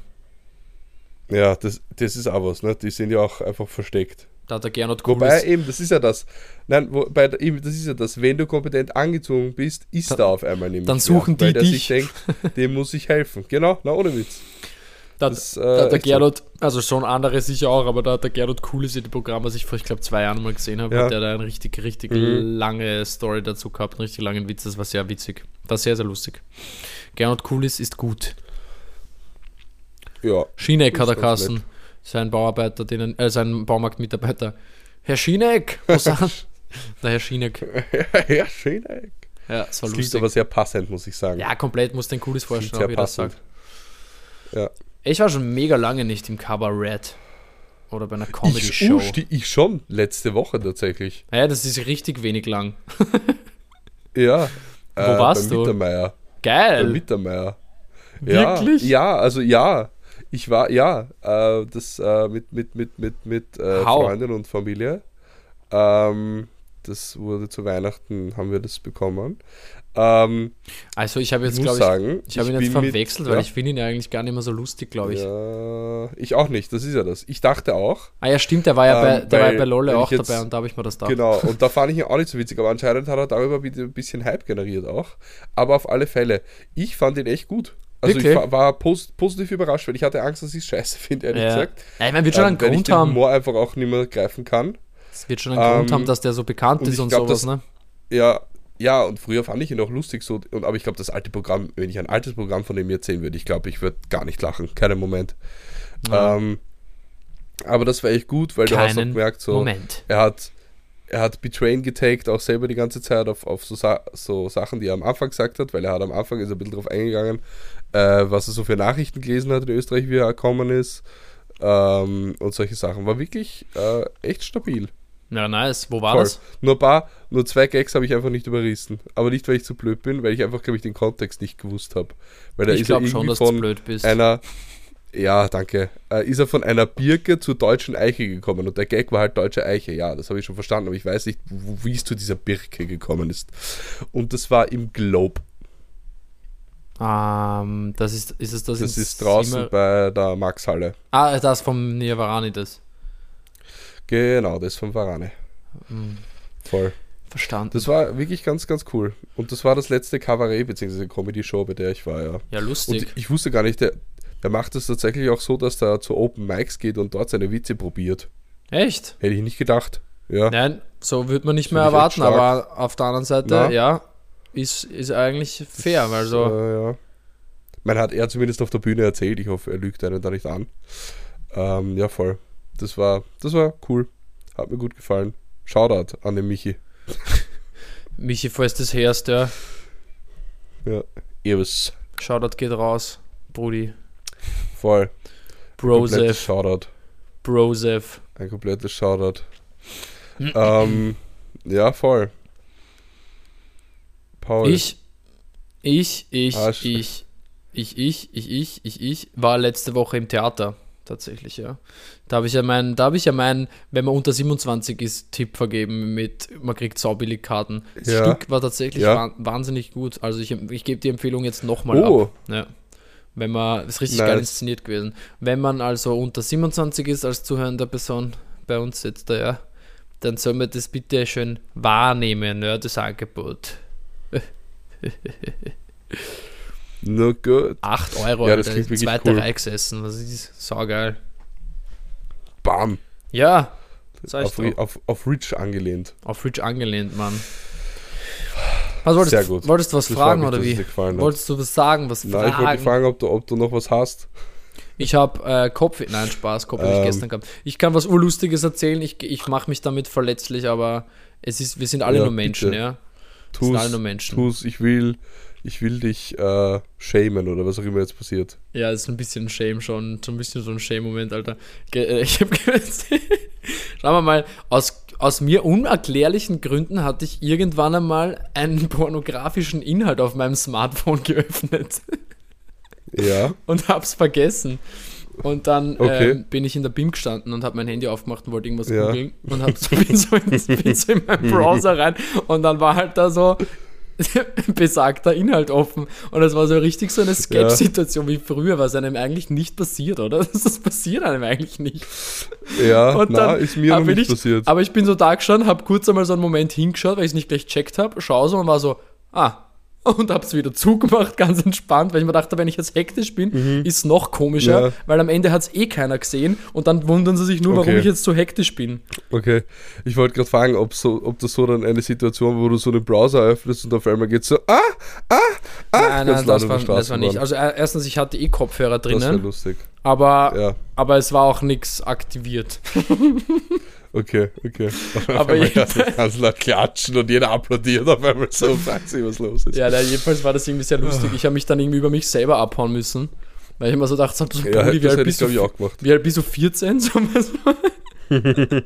Speaker 2: ja das, das ist auch was, ne? Die sind ja auch einfach versteckt.
Speaker 1: Da hat der Gernot
Speaker 2: Wobei
Speaker 1: Cooles.
Speaker 2: eben, das ist ja das. Nein, wo, bei, der- eben, das ist ja das, wenn du kompetent angezogen bist, ist da auf einmal nämlich.
Speaker 1: dann suchen
Speaker 2: weil
Speaker 1: die
Speaker 2: der
Speaker 1: dich.
Speaker 2: sich denkt, dem muss ich helfen. Genau, na ohne Witz.
Speaker 1: Da, hat-
Speaker 2: das, äh,
Speaker 1: da hat der. Gernot, also schon andere sicher auch, aber da hat der Gernot Cooles in dem Programm, was ich vor, ich glaube, zwei Jahren mal gesehen habe,
Speaker 2: Ja.
Speaker 1: hat der da eine richtig, richtig
Speaker 2: Mhm.
Speaker 1: lange Story dazu gehabt, einen richtig langen Witz, das war sehr witzig. War sehr, sehr lustig. Gernot Cooles ist gut.
Speaker 2: Ja.
Speaker 1: Schieneck hat er kassen. Sein Bauarbeiter, denen, äh, sein Baumarktmitarbeiter. Herr Schieneck, wo sind? Der Herr Schieneck.
Speaker 2: schön. ey.
Speaker 1: Ja, das war
Speaker 2: Das
Speaker 1: lustig.
Speaker 2: aber sehr passend, muss ich sagen.
Speaker 1: Ja, komplett muss den Cooles vorstellen, auch wie sagt.
Speaker 2: Ja.
Speaker 1: Ich war schon mega lange nicht im Kabarett. Oder bei einer
Speaker 2: Ich,
Speaker 1: Comedy-Show.
Speaker 2: uh, sti- ich schon, letzte Woche tatsächlich.
Speaker 1: Ja, das ist richtig wenig lang.
Speaker 2: Ja. Wo
Speaker 1: warst
Speaker 2: beim
Speaker 1: du?
Speaker 2: Mittermeier.
Speaker 1: Geil.
Speaker 2: Mittermeier. Ja,
Speaker 1: Wirklich?
Speaker 2: Ja, also ja. Ich war, ja, äh, das äh, mit, mit, mit, mit, mit äh,
Speaker 1: How?
Speaker 2: Freundin und Familie. Ähm, das wurde zu Weihnachten, haben wir das bekommen. Ähm,
Speaker 1: Also ich habe jetzt, glaube ich,
Speaker 2: sagen,
Speaker 1: ich habe ihn jetzt
Speaker 2: bin mit-
Speaker 1: verwechselt, weil
Speaker 2: ja,
Speaker 1: ich finde ihn ja eigentlich gar nicht mehr so lustig, glaube ich.
Speaker 2: Ja, ich auch nicht, das ist ja das. Ich dachte auch,
Speaker 1: Ah ja, stimmt, der war ja bei,
Speaker 2: Ähm,
Speaker 1: der war
Speaker 2: weil-
Speaker 1: ja bei Lolle auch
Speaker 2: jetzt-
Speaker 1: dabei und da habe ich mir das gedacht.
Speaker 2: Genau, und da fand ich ihn auch nicht so witzig, aber anscheinend hat er darüber wieder ein bisschen Hype generiert auch. Aber auf alle Fälle, ich fand ihn echt gut. Also
Speaker 1: Wirklich?
Speaker 2: ich war, war pos positiv überrascht, weil ich hatte Angst, dass ich es scheiße finde, ehrlich
Speaker 1: Ja.
Speaker 2: gesagt.
Speaker 1: Ja, ich meine, wird schon
Speaker 2: Ähm,
Speaker 1: einen
Speaker 2: weil ich
Speaker 1: Grund
Speaker 2: den
Speaker 1: haben.
Speaker 2: Humor einfach auch nicht mehr greifen kann.
Speaker 1: Es wird schon einen Grund
Speaker 2: Ähm,
Speaker 1: haben, dass der so bekannt
Speaker 2: und
Speaker 1: ist und
Speaker 2: glaub,
Speaker 1: sowas,
Speaker 2: das-
Speaker 1: ne?
Speaker 2: Ja, ja, und früher fand ich ihn auch lustig so, und, aber ich glaube, das alte Programm, wenn ich ein altes Programm von jetzt sehen würde, ich glaube, ich würde gar nicht lachen, keinen Moment.
Speaker 1: Ja.
Speaker 2: Ähm, aber das war echt gut, weil du hast auch
Speaker 1: Keinen
Speaker 2: gemerkt, so,
Speaker 1: Moment.
Speaker 2: er hat, er hat Betrayen getaked, auch selber die ganze Zeit auf, auf so, Sa so Sachen, die er am Anfang gesagt hat, weil er hat am Anfang ist ein bisschen drauf eingegangen, äh, was er so für Nachrichten gelesen hat in Österreich, wie er gekommen ist. Ähm, und solche Sachen. War wirklich äh, echt stabil.
Speaker 1: Ja, nice. Wo war
Speaker 2: Voll.
Speaker 1: das?
Speaker 2: Nur ein paar, nur zwei Gags habe ich einfach nicht überrissen. Aber nicht, weil ich zu blöd bin, weil ich einfach, glaube ich, den Kontext nicht gewusst habe. Weil
Speaker 1: Ich
Speaker 2: ist
Speaker 1: glaube schon, dass du blöd bist.
Speaker 2: einer, ja, danke, äh, ist er von einer Birke zur deutschen Eiche gekommen. Und der Gag war halt deutsche Eiche. Ja, das habe ich schon verstanden, aber ich weiß nicht, wie es zu dieser Birke gekommen ist. Und das war im Globe.
Speaker 1: Ähm, das ist, ist es das?
Speaker 2: Das ist draußen
Speaker 1: Sima-
Speaker 2: bei der Maxhalle.
Speaker 1: Ah, das vom Niavarani, das.
Speaker 2: Genau, das von Varane.
Speaker 1: Hm,
Speaker 2: Voll.
Speaker 1: verstanden.
Speaker 2: Das war wirklich ganz, ganz cool. Und das war das letzte Kabarett bzw. Comedy-Show, bei der ich war, ja.
Speaker 1: ja,
Speaker 2: Und
Speaker 1: lustig.
Speaker 2: ich wusste gar nicht, der, der macht es tatsächlich auch so, dass er zu Open Mics geht und dort seine Witze probiert.
Speaker 1: Echt?
Speaker 2: Hätte ich nicht gedacht. Ja.
Speaker 1: Nein, so würde man nicht
Speaker 2: Finde
Speaker 1: mehr erwarten, aber auf der anderen Seite,
Speaker 2: Na?
Speaker 1: ja, ist, ist eigentlich fair, weil so.
Speaker 2: Äh, ja. Man hat er zumindest auf der Bühne erzählt. Ich hoffe, er lügt einen da nicht an. Ähm, ja, voll. Das war, das war cool. Hat mir gut gefallen. Shoutout an den Michi.
Speaker 1: Michi, falls das hörst, ja,
Speaker 2: Ja. Eves.
Speaker 1: Shoutout geht raus. Brudi.
Speaker 2: Voll.
Speaker 1: Brosef.
Speaker 2: Shoutout.
Speaker 1: Brosef.
Speaker 2: Ein komplettes Shoutout. ähm, ja, voll. Paul.
Speaker 1: Ich, ich, ich,
Speaker 2: Ah, sch-
Speaker 1: ich, ich, ich, ich, ich, ich, ich war letzte Woche im Theater. Tatsächlich, ja. Da habe ich ja meinen, da habe ich ja meinen, wenn man unter 27 ist, Tipp vergeben mit, man kriegt saubillig Karten. Das
Speaker 2: Ja.
Speaker 1: Stück war tatsächlich
Speaker 2: Ja.
Speaker 1: wahn- wahnsinnig gut. Also ich, ich gebe die Empfehlung jetzt nochmal
Speaker 2: Oh.
Speaker 1: ab. Ja. Wenn man, ist richtig
Speaker 2: Nice.
Speaker 1: geil inszeniert gewesen. Wenn man also unter 27 ist als zuhörende Person, bei uns sitzt da, ja, dann soll man das bitte schön wahrnehmen, ja, das Angebot.
Speaker 2: Nur gut.
Speaker 1: 8 Euro,
Speaker 2: Ja, das
Speaker 1: Alter,
Speaker 2: klingt
Speaker 1: zweite
Speaker 2: cool.
Speaker 1: Reihe gesessen. Das ist saugeil.
Speaker 2: Bam.
Speaker 1: Ja,
Speaker 2: Auf, auf, auf Rich angelehnt.
Speaker 1: Auf Rich angelehnt, Mann. Was wolltest,
Speaker 2: Sehr gut.
Speaker 1: wolltest du was
Speaker 2: Das
Speaker 1: fragen
Speaker 2: mich,
Speaker 1: oder wie? Wolltest du was sagen, was
Speaker 2: Nein, ich wollte
Speaker 1: fragen?
Speaker 2: fragen, ob du, ob du noch was hast.
Speaker 1: Ich habe äh, Kopf, nein, Spaß, Kopf habe ich
Speaker 2: Ähm.
Speaker 1: gestern gehabt. Ich kann was Urlustiges erzählen, ich, ich mache mich damit verletzlich, aber es ist, wir sind alle
Speaker 2: Ja,
Speaker 1: nur Menschen,
Speaker 2: bitte.
Speaker 1: ja.
Speaker 2: Tu's,
Speaker 1: Menschen.
Speaker 2: tu's, ich will, ich will dich äh, shamen oder was auch immer jetzt passiert.
Speaker 1: Ja, ist ein bisschen Shame schon, so ein bisschen so ein Shame-Moment, Alter. Äh, ich habe schauen wir mal, aus, aus mir unerklärlichen Gründen hatte ich irgendwann einmal einen pornografischen Inhalt auf meinem Smartphone geöffnet
Speaker 2: Ja,
Speaker 1: und hab's vergessen. Und dann
Speaker 2: Okay.
Speaker 1: ähm, bin ich in der BIM gestanden und habe mein Handy aufgemacht und wollte irgendwas
Speaker 2: Ja.
Speaker 1: googeln und hab so, bin, so in, bin so in meinen Browser rein und dann war halt da so besagter Inhalt offen. Und das war so richtig so eine Sketch-Situation wie früher, was einem eigentlich nicht passiert, oder? Das passiert einem eigentlich nicht.
Speaker 2: ja,
Speaker 1: Und
Speaker 2: na,
Speaker 1: dann
Speaker 2: ist mir noch nicht
Speaker 1: ich,
Speaker 2: passiert.
Speaker 1: Aber ich bin so da gestanden, habe kurz einmal so einen Moment hingeschaut, weil ich es nicht gleich checkt habe, schau so und war so, ah, und hab's wieder zugemacht, ganz entspannt, weil ich mir dachte, wenn ich jetzt hektisch bin, ist noch komischer,
Speaker 2: Mhm. Ja.
Speaker 1: weil am Ende hat's eh keiner gesehen und dann wundern sie sich nur, warum
Speaker 2: Okay.
Speaker 1: ich jetzt so hektisch bin.
Speaker 2: Okay, ich wollte gerade fragen, ob, so, ob das so dann eine Situation, wo du so den Browser öffnest und auf einmal geht so, ah, ah, ah,
Speaker 1: nein, nein, das war, das war nicht. Also äh, erstens, ich hatte eh Kopfhörer
Speaker 2: Das wäre
Speaker 1: drinnen,
Speaker 2: lustig.
Speaker 1: aber,
Speaker 2: Ja,
Speaker 1: aber es war auch nichts aktiviert.
Speaker 2: okay, okay.
Speaker 1: Aber jedenfalls-
Speaker 2: ganz laut klatschen und jeder applaudiert auf einmal so, fragt sich, was los ist.
Speaker 1: Ja, na, jedenfalls war das irgendwie sehr lustig. Ich habe mich dann irgendwie über mich selber abhauen müssen, weil ich immer so dachte, so, so,
Speaker 2: Ja,
Speaker 1: Brudi, wie
Speaker 2: das
Speaker 1: alt bist du?
Speaker 2: ich, auch gemacht.
Speaker 1: Wie alt bist du? 14? So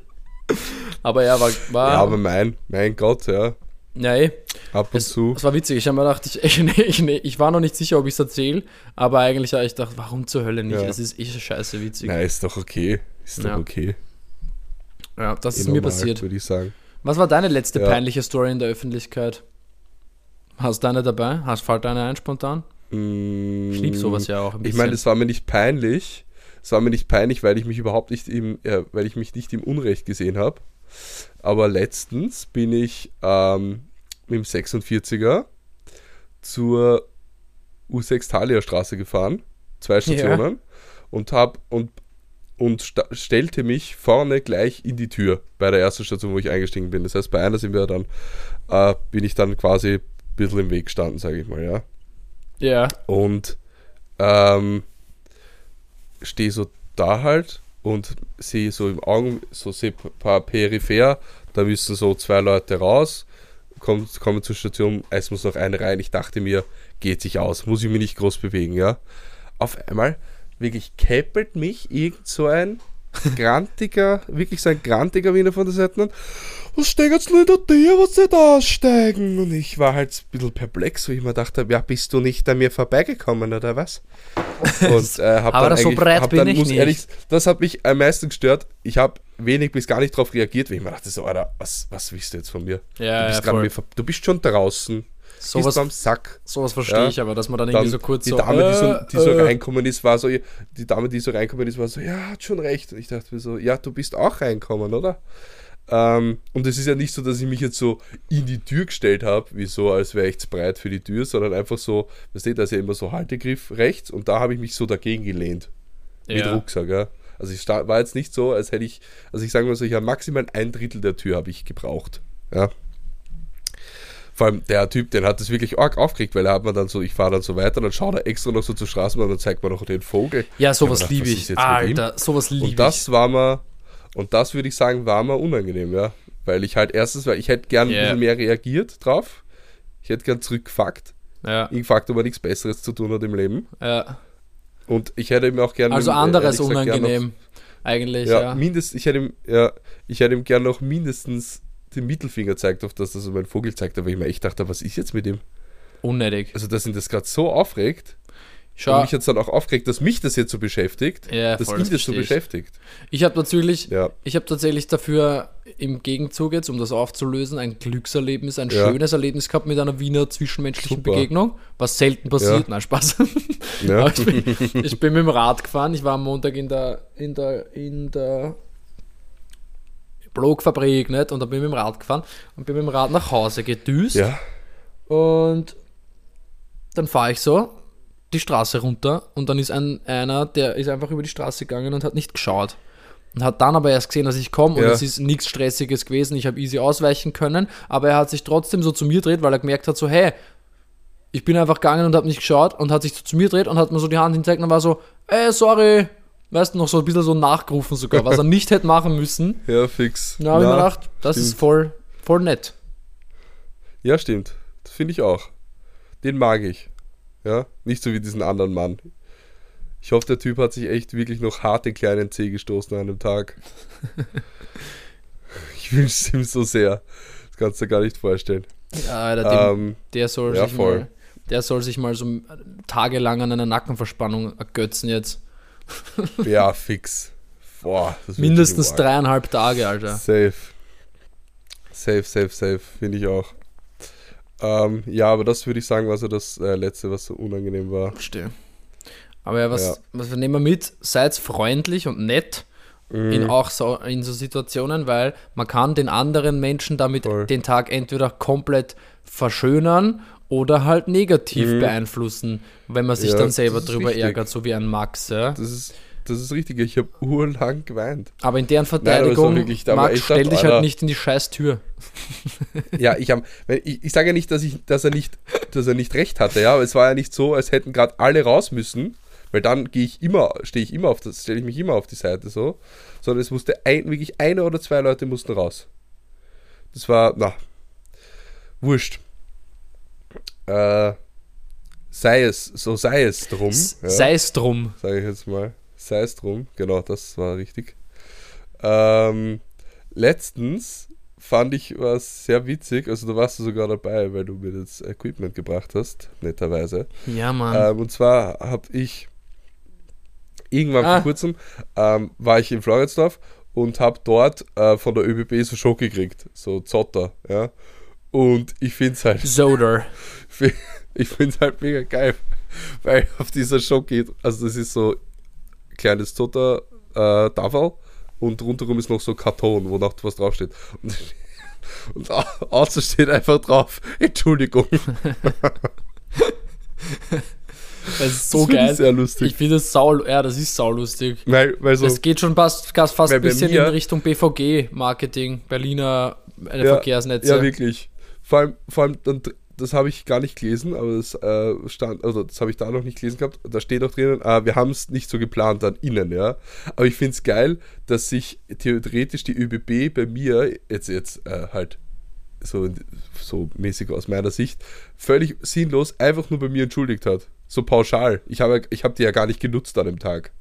Speaker 1: aber ja, war, war
Speaker 2: Ja, aber mein, mein Gott, ja,
Speaker 1: ey,
Speaker 2: ab und
Speaker 1: es,
Speaker 2: zu.
Speaker 1: es war witzig. Ich habe mir gedacht, ich, ich, ich, war noch nicht sicher, ob ich es erzähle, aber eigentlich habe ich gedacht, warum zur Hölle nicht?
Speaker 2: Ja.
Speaker 1: Es ist echt scheiße witzig.
Speaker 2: Nein, ist doch okay. Ist doch
Speaker 1: Ja.
Speaker 2: okay.
Speaker 1: Ja, das ist mir
Speaker 2: normal,
Speaker 1: passiert.
Speaker 2: Würde ich sagen.
Speaker 1: Was war deine letzte
Speaker 2: Ja.
Speaker 1: peinliche Story in der Öffentlichkeit? Hast du eine dabei? Hast fällt deine ein spontan?
Speaker 2: Mm,
Speaker 1: Ich liebe sowas ja auch ein
Speaker 2: Ich meine, es war mir nicht peinlich. Es war mir nicht peinlich, weil ich mich überhaupt nicht im, äh, weil ich mich nicht im Unrecht gesehen habe. Aber letztens bin ich ähm, mit dem 46er zur U6 Thalia Straße gefahren, zwei Stationen, und hab und und stellte mich vorne gleich in die Tür bei der ersten Station, wo ich eingestiegen bin. Das heißt, bei einer sind wir dann, äh, bin ich dann quasi ein bisschen im Weg gestanden, sage ich mal, ja.
Speaker 1: Ja.
Speaker 2: Und ähm, stehe so da halt und sehe so im Augen, so sehe ein paar peripher, da müssen so zwei Leute raus, kommen, kommen zur Station, es muss noch eine rein. Ich dachte mir, geht sich aus, muss ich mich nicht groß bewegen, ja. Auf einmal wirklich käppelt mich irgend so ein grantiger, wirklich so ein grantiger Wiener von der Seite an. Was steht jetzt nur in der Tür, was sie da aussteigen? Und ich war halt ein bisschen perplex, wo ich mir dachte, ja, bist du nicht an mir vorbeigekommen oder was? Und äh, hab
Speaker 1: Aber
Speaker 2: dann
Speaker 1: so breit
Speaker 2: hab
Speaker 1: bin
Speaker 2: dann,
Speaker 1: ich
Speaker 2: muss
Speaker 1: nicht.
Speaker 2: Ehrlich, das hat mich am meisten gestört. Ich habe wenig bis gar nicht darauf reagiert, weil ich mir dachte so, Alter, was, was willst du jetzt von mir?
Speaker 1: Ja,
Speaker 2: du, bist
Speaker 1: ja, voll.
Speaker 2: mir du bist schon draußen,
Speaker 1: Sowas,
Speaker 2: bist am Sack.
Speaker 1: sowas verstehe
Speaker 2: Ja.
Speaker 1: ich, aber dass man dann
Speaker 2: Dann
Speaker 1: irgendwie so kurz
Speaker 2: die
Speaker 1: so.
Speaker 2: Dame, die so,
Speaker 1: äh,
Speaker 2: die so
Speaker 1: äh,
Speaker 2: reinkommen ist, war so, die Dame, die so reinkommen ist, war so, ja, hat schon recht. Und ich dachte mir so, ja, du bist auch reinkommen, oder? Ähm, und es ist ja nicht so, dass ich mich jetzt so in die Tür gestellt habe, wie so, als wäre ich zu breit für die Tür, sondern einfach so, weißt du, da ist ja immer so Haltegriff rechts und da habe ich mich so dagegen gelehnt. Mit
Speaker 1: ja.
Speaker 2: Rucksack, ja. Also ich war jetzt nicht so, als hätte ich, also ich sage mal so, ich habe maximal ein Drittel der Tür habe ich gebraucht. Ja. Vor allem der Typ, den hat es wirklich arg aufgeregt, weil er hat mir dann so, ich fahre dann so weiter, dann schaut er extra noch so zur Straßenbahn und zeigt mir noch den Vogel.
Speaker 1: Ja, sowas liebe ich. Alter, sowas liebe
Speaker 2: Und
Speaker 1: ich.
Speaker 2: das war mir, und das würde ich sagen, war mir unangenehm, ja. Weil ich halt erstens, weil ich hätte gern
Speaker 1: Ja.
Speaker 2: ein bisschen mehr reagiert drauf. Ich hätte gern zurückgefackt.
Speaker 1: Ja,
Speaker 2: Ich gefragt, ob er nichts Besseres zu tun hat im Leben.
Speaker 1: ja.
Speaker 2: Und ich hätte ihm auch gerne.
Speaker 1: Also
Speaker 2: äh,
Speaker 1: anderes
Speaker 2: gesagt, gern noch-
Speaker 1: unangenehm. Eigentlich,
Speaker 2: Ja,
Speaker 1: ja.
Speaker 2: mindestens, ich hätte ihm, ja, ich hätte ihm gern noch mindestens den Mittelfinger gezeigt, auf das, dass er meinen Vogel zeigt, aber ich mir echt dachte, was ist jetzt mit ihm?
Speaker 1: Unnötig.
Speaker 2: Also, dass ihn das gerade so aufregt,
Speaker 1: Schau,
Speaker 2: und mich jetzt dann auch aufgeregt, dass mich das jetzt so beschäftigt,
Speaker 1: Ja,
Speaker 2: dass
Speaker 1: voll,
Speaker 2: ihn
Speaker 1: das
Speaker 2: das so beschäftigt.
Speaker 1: ich habe natürlich,
Speaker 2: Ja,
Speaker 1: ich habe tatsächlich dafür im Gegenzug jetzt, um das aufzulösen, ein Glückserlebnis, ein
Speaker 2: Ja.
Speaker 1: schönes Erlebnis gehabt mit einer Wiener zwischenmenschlichen
Speaker 2: Super.
Speaker 1: Begegnung, was selten passiert.
Speaker 2: Ja.
Speaker 1: Nein, Spaß.
Speaker 2: ja.
Speaker 1: Ich, bin, ich bin mit dem Rad gefahren. Ich war am Montag in der, in der, in der Blogfabrik, nicht? Und dann bin ich mit dem Rad gefahren und bin mit dem Rad nach Hause gedüst.
Speaker 2: ja.
Speaker 1: Und dann fahre ich so die Straße runter und dann ist ein, einer, der ist einfach über die Straße gegangen und hat nicht geschaut. Und hat dann aber erst gesehen, dass ich komme und
Speaker 2: Ja.
Speaker 1: es ist nichts Stressiges gewesen. Ich habe easy ausweichen können, aber er hat sich trotzdem so zu mir gedreht, weil er gemerkt hat, so, hey, ich bin einfach gegangen und habe nicht geschaut und hat sich so zu mir gedreht und hat mir so die Hand hingezeigt und war so, ey, sorry. Weißt du, noch so ein bisschen so nachgerufen sogar, was er nicht hätte machen müssen.
Speaker 2: Ja, fix.
Speaker 1: Da habe ich mir gedacht, das ist
Speaker 2: stimmt.
Speaker 1: voll, voll nett.
Speaker 2: Ja, stimmt. Das finde ich auch. Den mag ich. Ja, nicht so wie diesen anderen Mann. Ich hoffe, der Typ hat sich echt wirklich noch hart den kleinen Zeh gestoßen an dem Tag. ich wünsche es ihm so sehr. Das kannst du dir gar nicht vorstellen.
Speaker 1: Ja, Alter, dem,
Speaker 2: Ähm,
Speaker 1: Der soll
Speaker 2: Ja,
Speaker 1: sich
Speaker 2: voll.
Speaker 1: mal, der soll sich mal so tagelang an einer Nackenverspannung ergötzen jetzt.
Speaker 2: Ja, fix. Boah,
Speaker 1: Mindestens dreieinhalb Tage, Alter.
Speaker 2: Safe. Safe, safe, safe. Finde ich auch. Ähm, ja, aber das würde ich sagen, war so das äh, Letzte, was so unangenehm war.
Speaker 1: Verstehe. Aber ja, was,
Speaker 2: Ja.
Speaker 1: was nehmen wir mit? Seid freundlich und nett
Speaker 2: Mhm.
Speaker 1: in auch so in so Situationen, weil man kann den anderen Menschen damit
Speaker 2: Voll.
Speaker 1: den Tag entweder komplett verschönern oder halt negativ
Speaker 2: Mhm.
Speaker 1: beeinflussen, wenn man sich
Speaker 2: Ja,
Speaker 1: dann selber drüber
Speaker 2: wichtig.
Speaker 1: ärgert, so wie ein Max. Ja?
Speaker 2: Das ist, das ist richtig. Ich habe urlang geweint.
Speaker 1: Aber in deren Verteidigung,
Speaker 2: wirklich- da war
Speaker 1: Max, stell dich halt nicht in die scheiß Tür.
Speaker 2: Ja, ich, hab, ich, ich sage ja nicht, dass, ich, dass, er nicht, dass er nicht recht hatte, ja, aber es war ja nicht so, als hätten gerade alle raus müssen, weil dann gehe ich immer, stehe ich immer auf das, stelle ich mich immer auf die Seite so, sondern es musste ein, wirklich eine oder zwei Leute mussten raus. Das war, na, wurscht. Äh, sei es, so sei es drum.
Speaker 1: S-
Speaker 2: ja.
Speaker 1: Sei es drum.
Speaker 2: sage ich jetzt mal. Sei es drum, genau, das war richtig. Ähm, letztens fand ich was sehr witzig, also da warst du sogar dabei, weil du mir das Equipment gebracht hast, netterweise.
Speaker 1: Ja, Mann.
Speaker 2: Ähm, und zwar habe ich irgendwann
Speaker 1: Ah.
Speaker 2: vor kurzem ähm, war ich in Floridsdorf und habe dort äh, von der ÖBB so Schock gekriegt, so Zotter, ja. Und ich finde es halt
Speaker 1: Soder.
Speaker 2: ich finde es halt mega geil, weil auf dieser Schock geht, also das ist so kleines Zotter äh, Tafel und rundherum ist noch so Karton, wo noch was draufsteht. Und, und au- außen steht einfach drauf, Entschuldigung.
Speaker 1: Das ist so
Speaker 2: Das
Speaker 1: geil.
Speaker 2: sehr lustig.
Speaker 1: Ich finde es sau, ja, das ist saulustig.
Speaker 2: Weil, weil so,
Speaker 1: Es geht schon fast, fast, ein bisschen
Speaker 2: mir-
Speaker 1: in Richtung BVG-Marketing, Berliner äh,
Speaker 2: Ja,
Speaker 1: Verkehrsnetze.
Speaker 2: Ja, wirklich. Vor allem, vor allem dann, das habe ich gar nicht gelesen, aber das äh, stand, also das habe ich da noch nicht gelesen gehabt. Da steht auch drinnen, äh, wir haben es nicht so geplant dann innen, ja. Aber ich finde es geil, dass sich theoretisch die ÖBB bei mir jetzt jetzt äh, halt so, so mäßig aus meiner Sicht völlig sinnlos einfach nur bei mir entschuldigt hat. So pauschal. Ich habe ich hab die ja gar nicht genutzt an dem Tag.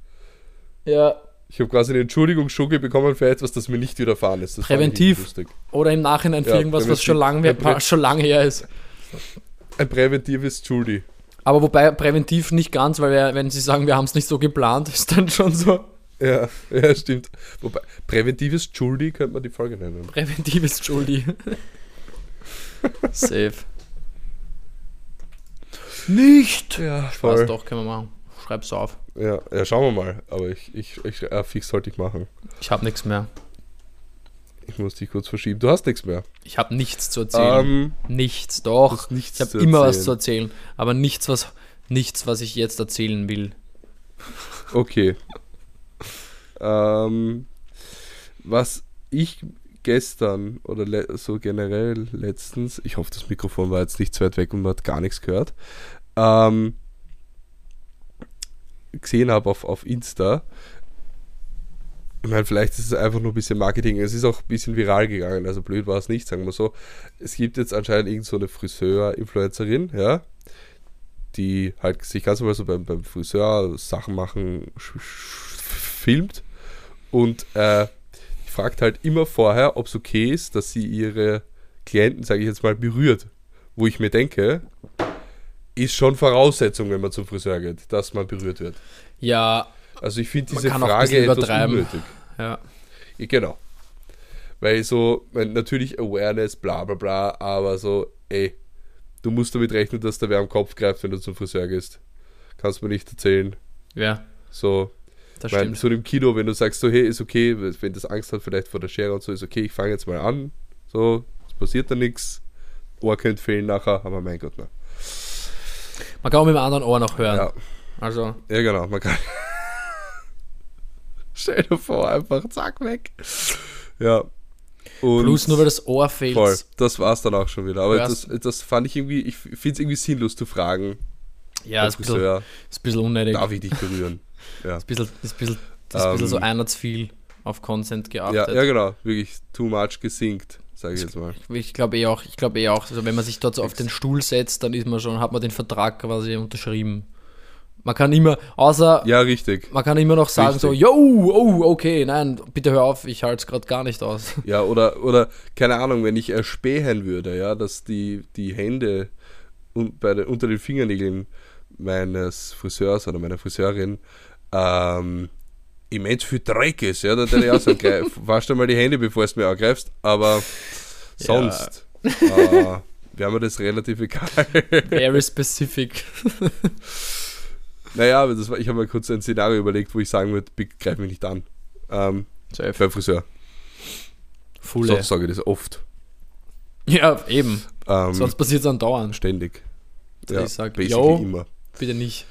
Speaker 1: ja.
Speaker 2: Ich habe quasi eine Entschuldigungsschugge bekommen für etwas, das mir nicht widerfahren ist. Das
Speaker 1: Präventiv. Oder im Nachhinein für
Speaker 2: Ja,
Speaker 1: irgendwas, was schon lange, schon lange her ist.
Speaker 2: Ein präventives Schuldi.
Speaker 1: Aber wobei präventiv nicht ganz, weil wir, wenn sie sagen, wir haben es nicht so geplant, ist dann schon so
Speaker 2: Ja, ja, stimmt. Wobei, präventives Schuldi könnte man die Folge nennen.
Speaker 1: präventives Schuldi. Safe. Nicht!
Speaker 2: Ja,
Speaker 1: Spaß doch, können wir machen. Schreib's auf.
Speaker 2: Ja, ja, schauen wir mal. Aber ich, ich, ich äh, fix sollte ich machen.
Speaker 1: Ich habe nichts mehr.
Speaker 2: Ich muss dich kurz verschieben. Du hast nichts mehr.
Speaker 1: Ich habe nichts zu erzählen.
Speaker 2: Ähm,
Speaker 1: nichts, doch.
Speaker 2: nichts
Speaker 1: Ich habe immer was
Speaker 2: erzählen.
Speaker 1: zu erzählen, aber nichts, was nichts, was ich jetzt erzählen will.
Speaker 2: Okay. ähm, was ich gestern oder so generell letztens, ich hoffe, das Mikrofon war jetzt nicht zu weit weg und man hat gar nichts gehört, ähm, gesehen habe auf, auf Insta. Ich meine, vielleicht ist es einfach nur ein bisschen Marketing. Es ist auch ein bisschen viral gegangen, also blöd war es nicht, sagen wir so. Es gibt jetzt anscheinend irgend so Friseur-Influencerin, ja, die halt sich ganz normal so beim, beim Friseur Sachen machen, filmt und äh, fragt halt immer vorher, ob es okay ist, dass sie ihre Klienten, sage ich jetzt mal, berührt. Wo ich mir denke, ist schon Voraussetzung, wenn man zum Friseur geht, dass man berührt wird.
Speaker 1: Ja,
Speaker 2: Also ich finde diese Frage etwas unnötig.
Speaker 1: ja.
Speaker 2: Ja, genau. Weil so, natürlich Awareness, bla bla bla, aber so, ey, du musst damit rechnen, dass da wer am Kopf greift, wenn du zum Friseur gehst. Kannst mir nicht erzählen.
Speaker 1: Ja,
Speaker 2: So,
Speaker 1: das
Speaker 2: mein,
Speaker 1: stimmt.
Speaker 2: so im Kino, wenn du sagst, so, hey, ist okay, wenn das Angst hat, vielleicht vor der Schere und so, ist okay, ich fange jetzt mal an. So, es passiert da nichts. Ohr könnte fehlen nachher, aber mein Gott, na.
Speaker 1: Man kann auch mit dem anderen Ohr noch hören.
Speaker 2: Ja,
Speaker 1: Also,
Speaker 2: ja, genau, man kann. Stell dir vor, einfach zack, weg. Ja. Und
Speaker 1: plus nur weil das Ohr fehlt.
Speaker 2: Voll, das war's dann auch schon wieder. Aber das, das fand ich irgendwie, ich finde es irgendwie sinnlos zu fragen.
Speaker 1: Ja, ist ein bisschen, ist ein bisschen unnötig.
Speaker 2: darf ich dich berühren? Ja.
Speaker 1: Ist ein bisschen, ist ein bisschen, ist ein bisschen
Speaker 2: Ähm,
Speaker 1: so einer zu viel auf Consent
Speaker 2: Ja,
Speaker 1: geachtet.
Speaker 2: ja, genau, wirklich too much gesinkt, sage ich jetzt mal.
Speaker 1: Ich glaube eh auch, ich glaube eh auch, also wenn man sich dort so auf den Stuhl setzt, dann ist man schon, hat man den Vertrag quasi unterschrieben. Man kann immer, außer
Speaker 2: Ja, richtig.
Speaker 1: man kann immer noch sagen so,
Speaker 2: Richtig.
Speaker 1: yo, oh, okay, nein, bitte hör auf, ich halte es gerade gar nicht aus.
Speaker 2: Ja, oder, oder, keine Ahnung, wenn ich erspähen würde, ja, dass die, die Hände un, bei den, unter den Fingernägeln meines Friseurs oder meiner Friseurin ähm, immens viel Dreck ist, ja, dann würde ich auch sagen, greif, wasch dir mal die Hände, bevor du mir angreifst, aber sonst äh, wäre mir das relativ egal.
Speaker 1: Very specific.
Speaker 2: naja, aber das war, ich habe mir kurz ein Szenario überlegt, wo ich sagen würde, greif mich nicht an. Ähm,
Speaker 1: Safe.
Speaker 2: beim Friseur.
Speaker 1: Fulle.
Speaker 2: Sonst sage ich das oft.
Speaker 1: Ja, eben.
Speaker 2: Ähm,
Speaker 1: Sonst passiert es andauernd.
Speaker 2: ständig.
Speaker 1: dass ich sag,
Speaker 2: basically
Speaker 1: yo.
Speaker 2: immer.
Speaker 1: Bitte nicht.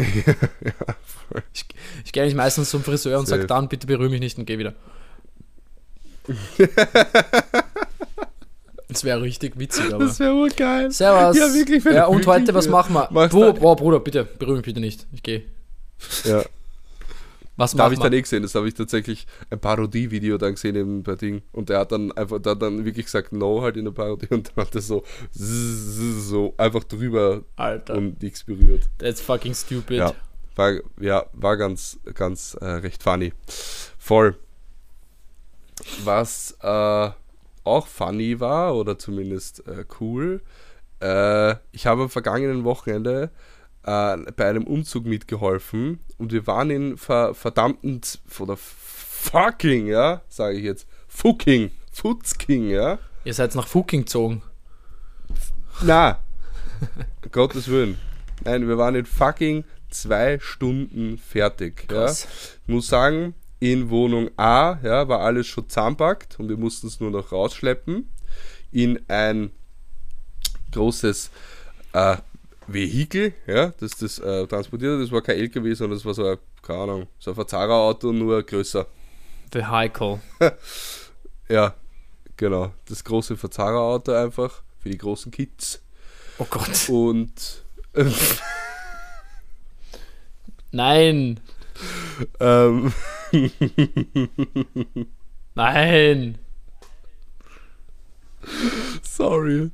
Speaker 1: ich ich gehe eigentlich meistens zum Friseur und sage dann, bitte berühre mich nicht und gehe wieder. Das wäre richtig witzig, aber.
Speaker 2: Das wäre wohl geil.
Speaker 1: Servus.
Speaker 2: Ja, wirklich,
Speaker 1: Ja, und heute, was machen wir? boah, Bruder, bitte, berühre mich bitte nicht. Ich gehe.
Speaker 2: Ja.
Speaker 1: Was
Speaker 2: Da habe ich dann eh gesehen, das habe ich tatsächlich ein Parodie-Video dann gesehen eben bei Ding. Und der hat dann einfach, der hat dann wirklich gesagt No halt in der Parodie und dann hat er so, so einfach drüber
Speaker 1: Alter,
Speaker 2: und nichts berührt.
Speaker 1: that's fucking stupid.
Speaker 2: Ja, war, ja, war ganz, ganz äh, recht funny. Voll. Was äh, auch funny war, oder zumindest äh, cool, äh, ich habe am vergangenen Wochenende äh, bei einem Umzug mitgeholfen und wir waren in ver verdammten, oder fucking, ja, sage ich jetzt, fucking, futzking, ja.
Speaker 1: Ihr seid nach Fucking gezogen.
Speaker 2: Na, Gottes Willen. Nein, wir waren in fucking zwei Stunden fertig. Ja. Ich muss sagen, in Wohnung A ja, war alles schon zusammenpackt und wir mussten es nur noch rausschleppen. In ein großes äh, Vehikel, ja, das das äh, transportiert hat. Das war kein LKW, sondern das war so ein, keine Ahnung, so ein Verzahrer-Auto, nur größer.
Speaker 1: Vehicle.
Speaker 2: Ja, genau. Das große Verzahrer-Auto einfach für die großen Kids.
Speaker 1: Oh Gott.
Speaker 2: Und
Speaker 1: Nein.
Speaker 2: ähm,
Speaker 1: Nein.
Speaker 2: sorry.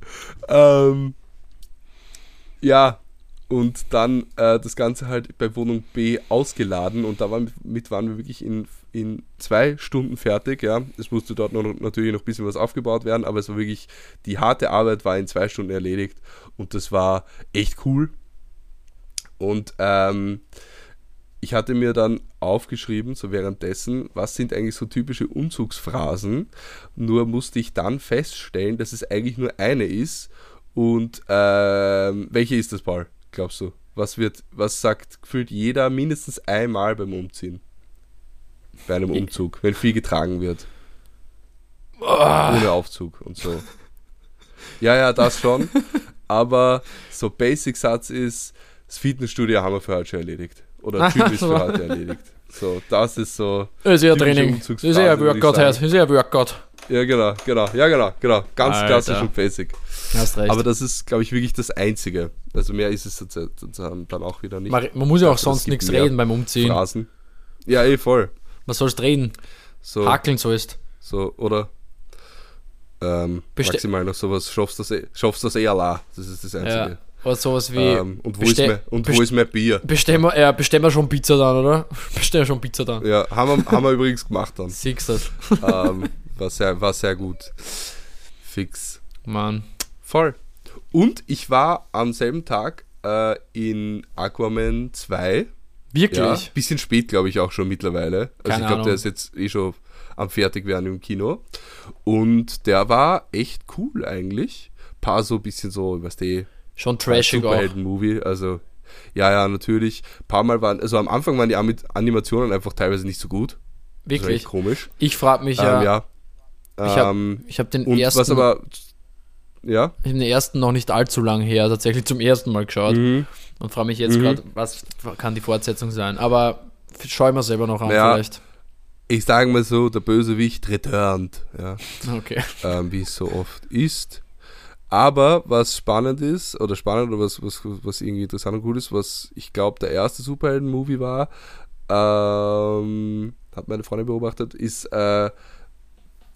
Speaker 2: Ähm, ja, und dann äh, das Ganze halt bei Wohnung B ausgeladen und damit waren wir wirklich in, in zwei Stunden fertig. Ja, es musste dort noch, natürlich noch ein bisschen was aufgebaut werden, aber es war wirklich, die harte Arbeit war in zwei Stunden erledigt und das war echt cool. Und ähm, ich hatte mir dann aufgeschrieben, so währenddessen, was sind eigentlich so typische Umzugsphrasen. Nur musste ich dann feststellen, dass es eigentlich nur eine ist. Und ähm, welche ist das, Paul? Glaubst du? Was wird, was sagt gefühlt jeder mindestens einmal beim Umziehen? Bei einem Umzug, wenn viel getragen wird. Ohne Aufzug und so. Ja, ja, das schon. Aber so Basic-Satz ist, das Fitnessstudio haben wir für heute schon erledigt. Oder ist für heute erledigt. So, das ist so.
Speaker 1: Das ist ja Training. Das ist ja Workout. Das ist ja Workout.
Speaker 2: Ja, genau, genau. Ja, genau, genau. Ganz
Speaker 1: Alter.
Speaker 2: klassisch und basic.
Speaker 1: Hast recht.
Speaker 2: Aber das ist, glaube ich, wirklich das Einzige. Also mehr ist es dann auch wieder nicht.
Speaker 1: man, man muss ja auch
Speaker 2: es
Speaker 1: sonst nichts reden beim Umziehen.
Speaker 2: Phrasen. Ja, eh voll.
Speaker 1: Was sollst reden?
Speaker 2: So,
Speaker 1: Hakeln sollst.
Speaker 2: so oder ähm,
Speaker 1: Bestell-
Speaker 2: maximal noch sowas, schaffst das eh, schaffst das eh allein. Das ist das
Speaker 1: Ja.
Speaker 2: Einzige.
Speaker 1: Oder sowas wie.
Speaker 2: ähm, und wo, ist mein, und wo ist mein Bier?
Speaker 1: Bestellen wir, ja, bestellen wir schon Pizza dann, oder? Bestellen wir schon Pizza dann.
Speaker 2: Ja, haben wir, haben wir übrigens gemacht dann.
Speaker 1: Siehst du das?
Speaker 2: ähm, war, sehr, war sehr gut. Fix.
Speaker 1: Mann.
Speaker 2: Voll. Und ich war am selben Tag äh, in Aquaman 2.
Speaker 1: Wirklich?
Speaker 2: Ja, bisschen spät, glaube ich, auch schon mittlerweile. Also
Speaker 1: Keine
Speaker 2: ich glaube, der ist jetzt eh schon am Fertigwerden im Kino. Und der war echt cool eigentlich. Paar so ein bisschen so, weißt du,
Speaker 1: Schon trashig.
Speaker 2: Superhelden-Movie. Also, ja, ja, natürlich. Paar Mal waren, also am Anfang waren die Animationen einfach teilweise nicht so gut.
Speaker 1: Wirklich.
Speaker 2: komisch.
Speaker 1: Ich frage mich
Speaker 2: Ja.
Speaker 1: ja.
Speaker 2: Ähm, ja.
Speaker 1: Ich hab-
Speaker 2: Ähm,
Speaker 1: habe den
Speaker 2: und
Speaker 1: ersten.
Speaker 2: was aber, ja,
Speaker 1: ich hab den ersten noch nicht allzu lang her, tatsächlich zum ersten Mal geschaut.
Speaker 2: mhm.
Speaker 1: Und frage mich jetzt
Speaker 2: Mhm.
Speaker 1: gerade, was kann die Fortsetzung sein? Aber schau ich mir selber noch an,
Speaker 2: Ja.
Speaker 1: vielleicht.
Speaker 2: ich sage mal so, der Bösewicht returned, ja,
Speaker 1: Okay.
Speaker 2: ähm, wie es so oft ist. Aber was spannend ist, oder spannend, oder was, was, was irgendwie interessant und gut ist, was ich glaube der erste Superhelden-Movie war, ähm, hat meine Freundin beobachtet, ist, äh,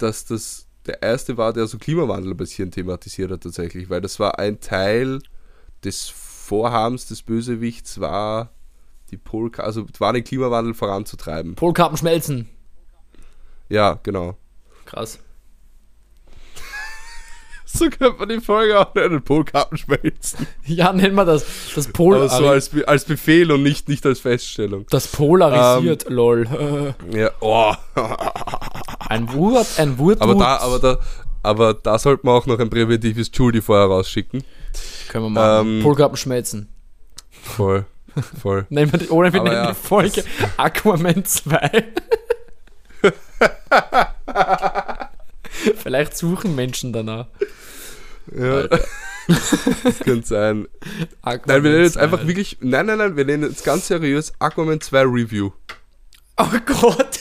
Speaker 2: dass das der erste war, der so Klimawandel ein bisschen thematisiert hat tatsächlich, weil das war ein Teil des Vorhabens des Bösewichts war, die Polka, also war den Klimawandel voranzutreiben.
Speaker 1: Polkappen schmelzen.
Speaker 2: Ja, genau.
Speaker 1: Krass.
Speaker 2: So könnte man die Folge auch nennen, Polkappen schmelzen.
Speaker 1: Ja, nennen wir das. Das, Pol
Speaker 2: Aber so als, Be- als Befehl und nicht, nicht als Feststellung.
Speaker 1: das polarisiert, lol. Äh,
Speaker 2: Ja, oh.
Speaker 1: Ein Wurt, ein Wurt.
Speaker 2: aber da, aber da, aber da sollte man auch noch ein präventives Judy vorher rausschicken.
Speaker 1: Können wir machen.
Speaker 2: ähm,
Speaker 1: Polkappen schmelzen.
Speaker 2: Voll, voll.
Speaker 1: Nennen wir, die- oder wir
Speaker 2: Aber
Speaker 1: nennen
Speaker 2: ja.
Speaker 1: die Folge Aquaman 2. Vielleicht suchen Menschen danach.
Speaker 2: Ja. das könnte sein.
Speaker 1: Aquaman
Speaker 2: Nein, wir nennen jetzt
Speaker 1: 2.
Speaker 2: einfach wirklich, nein, nein, nein, wir nennen jetzt ganz seriös Aquaman 2 Review.
Speaker 1: Oh Gott.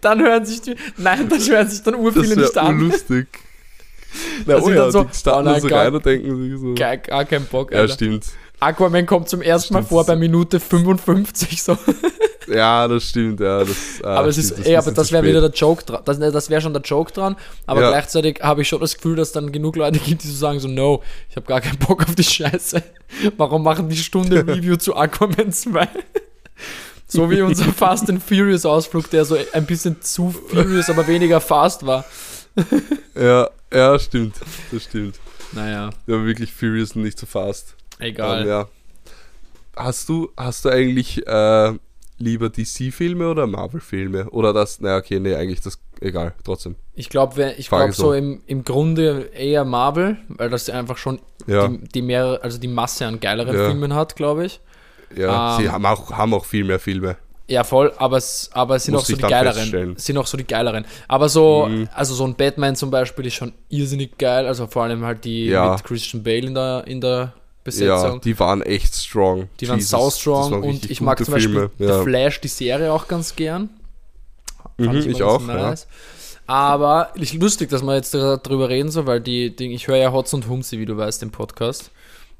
Speaker 1: Dann hören sich die. Nein, das hören sich dann urviele nicht an.
Speaker 2: lustig. Na,
Speaker 1: Das
Speaker 2: oh ja,
Speaker 1: dann so,
Speaker 2: die starten
Speaker 1: oh
Speaker 2: dann so
Speaker 1: gar-
Speaker 2: rein und denken sich so.
Speaker 1: Gar, gar kein Bock,
Speaker 2: Ja,
Speaker 1: Alter.
Speaker 2: stimmt.
Speaker 1: Aquaman kommt zum ersten Mal vor bei Minute 55 so.
Speaker 2: Ja, das stimmt, ja. Das, ah,
Speaker 1: aber es
Speaker 2: stimmt,
Speaker 1: ist, ey, aber
Speaker 2: bisschen
Speaker 1: das wäre wieder der Joke dran. Das, das wäre schon der Joke dran. Aber
Speaker 2: Ja.
Speaker 1: gleichzeitig habe ich schon das Gefühl, dass dann genug Leute gibt, die so sagen: so, no, ich habe gar keinen Bock auf die Scheiße. Warum machen die Stunde Review zu Aquaman 2? So wie unser Fast and Furious Ausflug, der so ein bisschen zu furious, aber weniger fast war.
Speaker 2: Ja, ja, stimmt. Das stimmt.
Speaker 1: Naja,
Speaker 2: Ja, wirklich Furious und nicht so fast.
Speaker 1: egal.
Speaker 2: Ähm, ja. Hast du, hast du eigentlich äh, lieber DC-Filme oder Marvel-Filme? Oder das, naja, okay, nee, eigentlich das, egal, trotzdem.
Speaker 1: Ich glaube, ich glaube so
Speaker 2: so.
Speaker 1: im, im Grunde eher Marvel, weil das einfach schon
Speaker 2: Ja,
Speaker 1: die, die mehr, also die Masse an geileren
Speaker 2: Ja.
Speaker 1: Filmen hat, glaube ich.
Speaker 2: Ja, sie
Speaker 1: ähm,
Speaker 2: haben auch, haben auch viel mehr Filme.
Speaker 1: Ja, voll, aber es, aber sind
Speaker 2: Muss
Speaker 1: auch so die geileren. Sind auch so die geileren. Aber so,
Speaker 2: Mhm.
Speaker 1: also so ein Batman zum Beispiel ist schon irrsinnig geil. Also vor allem halt die
Speaker 2: Ja.
Speaker 1: mit Christian Bale in der, in der Besetzung.
Speaker 2: die waren echt strong.
Speaker 1: die waren
Speaker 2: Jesus,
Speaker 1: sau
Speaker 2: das
Speaker 1: strong
Speaker 2: waren
Speaker 1: und ich mag zum Beispiel
Speaker 2: Filme,
Speaker 1: The
Speaker 2: ja.
Speaker 1: Flash, die Serie auch ganz gern.
Speaker 2: Mhm, ich auch, ja.
Speaker 1: Aber ich, lustig, dass wir jetzt da- drüber reden, so, weil die, die ich höre ja Hotz und Humsi, wie du weißt, den Podcast.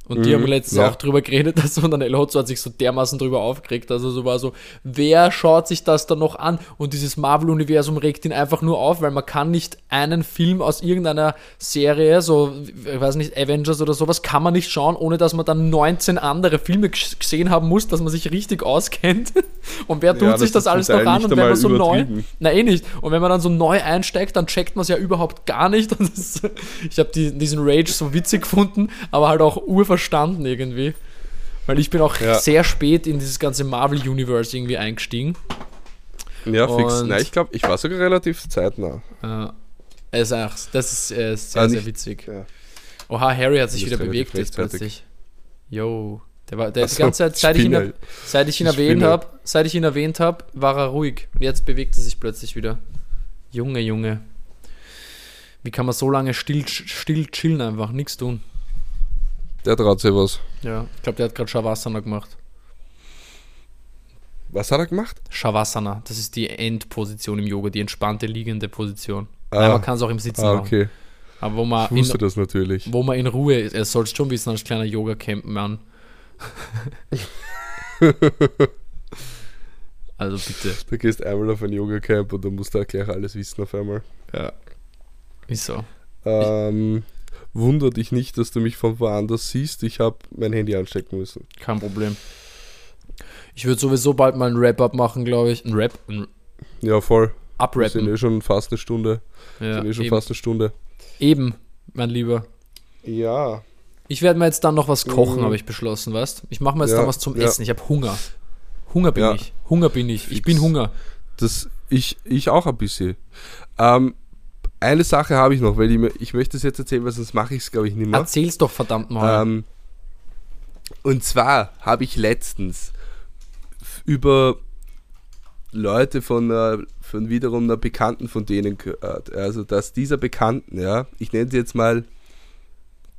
Speaker 1: Und die
Speaker 2: Mhm,
Speaker 1: haben letztens
Speaker 2: ja.
Speaker 1: auch drüber geredet, dass und dann El Hotzo hat sich so dermaßen drüber aufgeregt. Also so war so, wer schaut sich das dann noch an? Und dieses Marvel-Universum regt ihn einfach nur auf, weil man kann nicht einen Film aus irgendeiner Serie, so, ich weiß nicht, Avengers oder sowas, kann man nicht schauen, ohne dass man dann 19 andere Filme gesehen haben muss, dass man sich richtig auskennt. Und wer tut
Speaker 2: Ja,
Speaker 1: sich
Speaker 2: das
Speaker 1: das alles
Speaker 2: ist
Speaker 1: noch an? Und wenn man so neu, na eh nicht. Und wenn man dann so neu einsteigt, dann checkt man es ja überhaupt gar nicht. Das, ich habe die, diesen Rage so witzig gefunden, aber halt auch urverstanden irgendwie. Weil ich bin auch
Speaker 2: Ja.
Speaker 1: sehr spät in dieses ganze Marvel-Universe irgendwie eingestiegen.
Speaker 2: Ja, fix.
Speaker 1: Und-
Speaker 2: Nein, ich glaube, ich war sogar relativ zeitnah.
Speaker 1: Äh, es ist einfach, das ist äh, sehr,
Speaker 2: Ah,
Speaker 1: sehr
Speaker 2: nicht-
Speaker 1: witzig.
Speaker 2: Ja.
Speaker 1: Oha, Harry hat sich wieder bewegt jetzt plötzlich. Yo. Der war, der ist die
Speaker 2: so,
Speaker 1: ganze Zeit, seit ich ihn,
Speaker 2: Spinner.
Speaker 1: seit ich ihn
Speaker 2: Die
Speaker 1: erwähnt
Speaker 2: Spinner.
Speaker 1: habe, seit ich ihn erwähnt habe, war er ruhig. Und jetzt bewegt er sich plötzlich wieder. Junge, Junge. Wie kann man so lange still, still chillen einfach, nichts tun?
Speaker 2: Der traut sich was.
Speaker 1: Ja, ich glaube, der hat gerade Shavasana gemacht.
Speaker 2: Was hat er gemacht?
Speaker 1: Shavasana, das ist die Endposition im Yoga, die entspannte liegende Position.
Speaker 2: Ah.
Speaker 1: Nein, man kann es auch im Sitzen
Speaker 2: Ah,
Speaker 1: machen.
Speaker 2: okay.
Speaker 1: Aber wo man,
Speaker 2: Ich wusste
Speaker 1: in,
Speaker 2: das natürlich.
Speaker 1: wo man in Ruhe ist, er sollst schon wissen als kleiner Yoga-Camp-Mann. also bitte.
Speaker 2: Du gehst einmal auf ein Yoga-Camp und dann musst du gleich alles wissen auf einmal.
Speaker 1: Ja. Ist so.
Speaker 2: Ähm, wunder dich nicht, dass du mich von woanders siehst. Ich habe mein Handy anstecken müssen.
Speaker 1: Kein Problem. Ich würde sowieso bald mal ein Wrap-Up machen, glaube ich. Ein Rap, ein
Speaker 2: Ja, voll. Wir sind
Speaker 1: Abrappen.
Speaker 2: eh schon fast eine Stunde.
Speaker 1: Ja,
Speaker 2: sind eh schon
Speaker 1: eben,
Speaker 2: fast eine Stunde.
Speaker 1: eben, mein Lieber.
Speaker 2: Ja.
Speaker 1: Ich werde mir jetzt dann noch was kochen,
Speaker 2: Mhm.
Speaker 1: habe ich beschlossen, weißt Ich mache mir jetzt
Speaker 2: Ja,
Speaker 1: dann was zum
Speaker 2: ja.
Speaker 1: Essen. Ich habe Hunger. Hunger bin
Speaker 2: Ja.
Speaker 1: ich. Hunger bin ich. Ich
Speaker 2: Fix.
Speaker 1: bin Hunger.
Speaker 2: Das, ich, ich auch ein bisschen. Ähm, eine Sache habe ich noch, weil ich, ich möchte es jetzt erzählen, weil sonst mache ich es, glaube ich, nicht mehr.
Speaker 1: Erzähl's doch verdammt mal.
Speaker 2: Ähm, und zwar habe ich letztens über Leute von, einer, von wiederum einer Bekannten von denen gehört. Also, dass dieser Bekannten, ja, ich nenne sie jetzt mal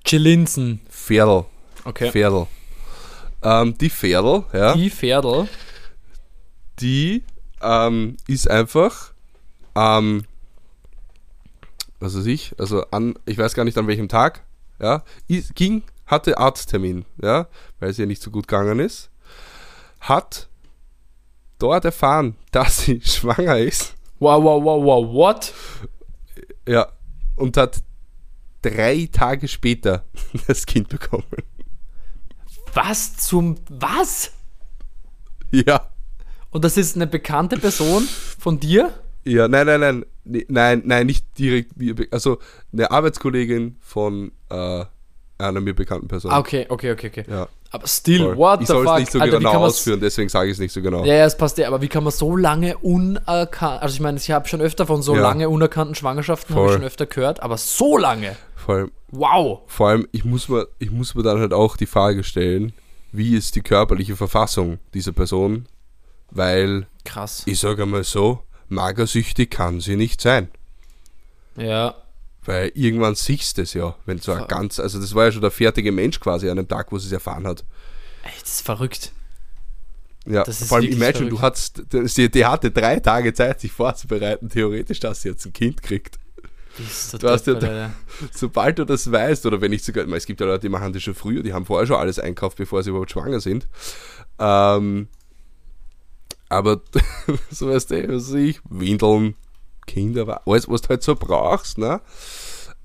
Speaker 1: Chilinsen.
Speaker 2: Pferdl.
Speaker 1: Okay.
Speaker 2: Pferdl. Ähm, die Pferdl, ja, die,
Speaker 1: Die Pferdl.
Speaker 2: ähm, ist einfach, ähm, was weiß ich, also an, ich weiß gar nicht an welchem Tag, ja, ging, hatte Arzttermin, ja, weil es ihr nicht so gut gegangen ist, hat dort erfahren, dass sie schwanger ist,
Speaker 1: Wow, wow, wow, wow, what?
Speaker 2: ja, und hat drei Tage später das Kind bekommen.
Speaker 1: Was zum. Was?
Speaker 2: Ja.
Speaker 1: Und das ist eine bekannte Person von dir?
Speaker 2: Ja, nein, nein, nein, nee, nein, nein, nicht direkt, also eine Arbeitskollegin von äh, einer mir bekannten Person.
Speaker 1: Ah, okay, okay, okay, okay.
Speaker 2: Ja,
Speaker 1: Aber still,
Speaker 2: voll.
Speaker 1: what
Speaker 2: ich
Speaker 1: the
Speaker 2: soll
Speaker 1: fuck?
Speaker 2: es nicht so
Speaker 1: Alter, wie
Speaker 2: genau ausführen, deswegen sage ich es nicht so genau.
Speaker 1: Ja, ja, es passt ja, aber wie kann man so lange unerkannt, also ich meine, ich habe schon öfter von so
Speaker 2: Ja.
Speaker 1: lange unerkannten Schwangerschaften, habe ich schon öfter gehört, aber so lange,
Speaker 2: Vor, allem,
Speaker 1: wow.
Speaker 2: vor allem, ich muss, mir, ich muss mir dann halt auch die Frage stellen, wie ist die körperliche Verfassung dieser Person? Weil,
Speaker 1: Krass.
Speaker 2: ich sage einmal so, magersüchtig kann sie nicht sein.
Speaker 1: Ja,
Speaker 2: Weil irgendwann siehst du es ja, wenn so ein ganz, also das war ja schon der fertige Mensch quasi an dem Tag, wo sie es erfahren hat.
Speaker 1: ey, das ist verrückt.
Speaker 2: Ja,
Speaker 1: Das ist
Speaker 2: vor allem, imagine, du
Speaker 1: verrückt.
Speaker 2: hattest, die, die hatte drei Tage Zeit, sich vorzubereiten, theoretisch, dass sie jetzt ein Kind kriegt.
Speaker 1: Bist du
Speaker 2: Du hast ja da-. Sobald du das weißt, oder wenn sogar, ich meine, es gibt ja Leute, die machen das schon früher, die haben vorher schon alles einkauft, bevor sie überhaupt schwanger sind. Ähm, aber so weißt du, was ich, Windeln, Kinder, alles, was du halt so brauchst, ne?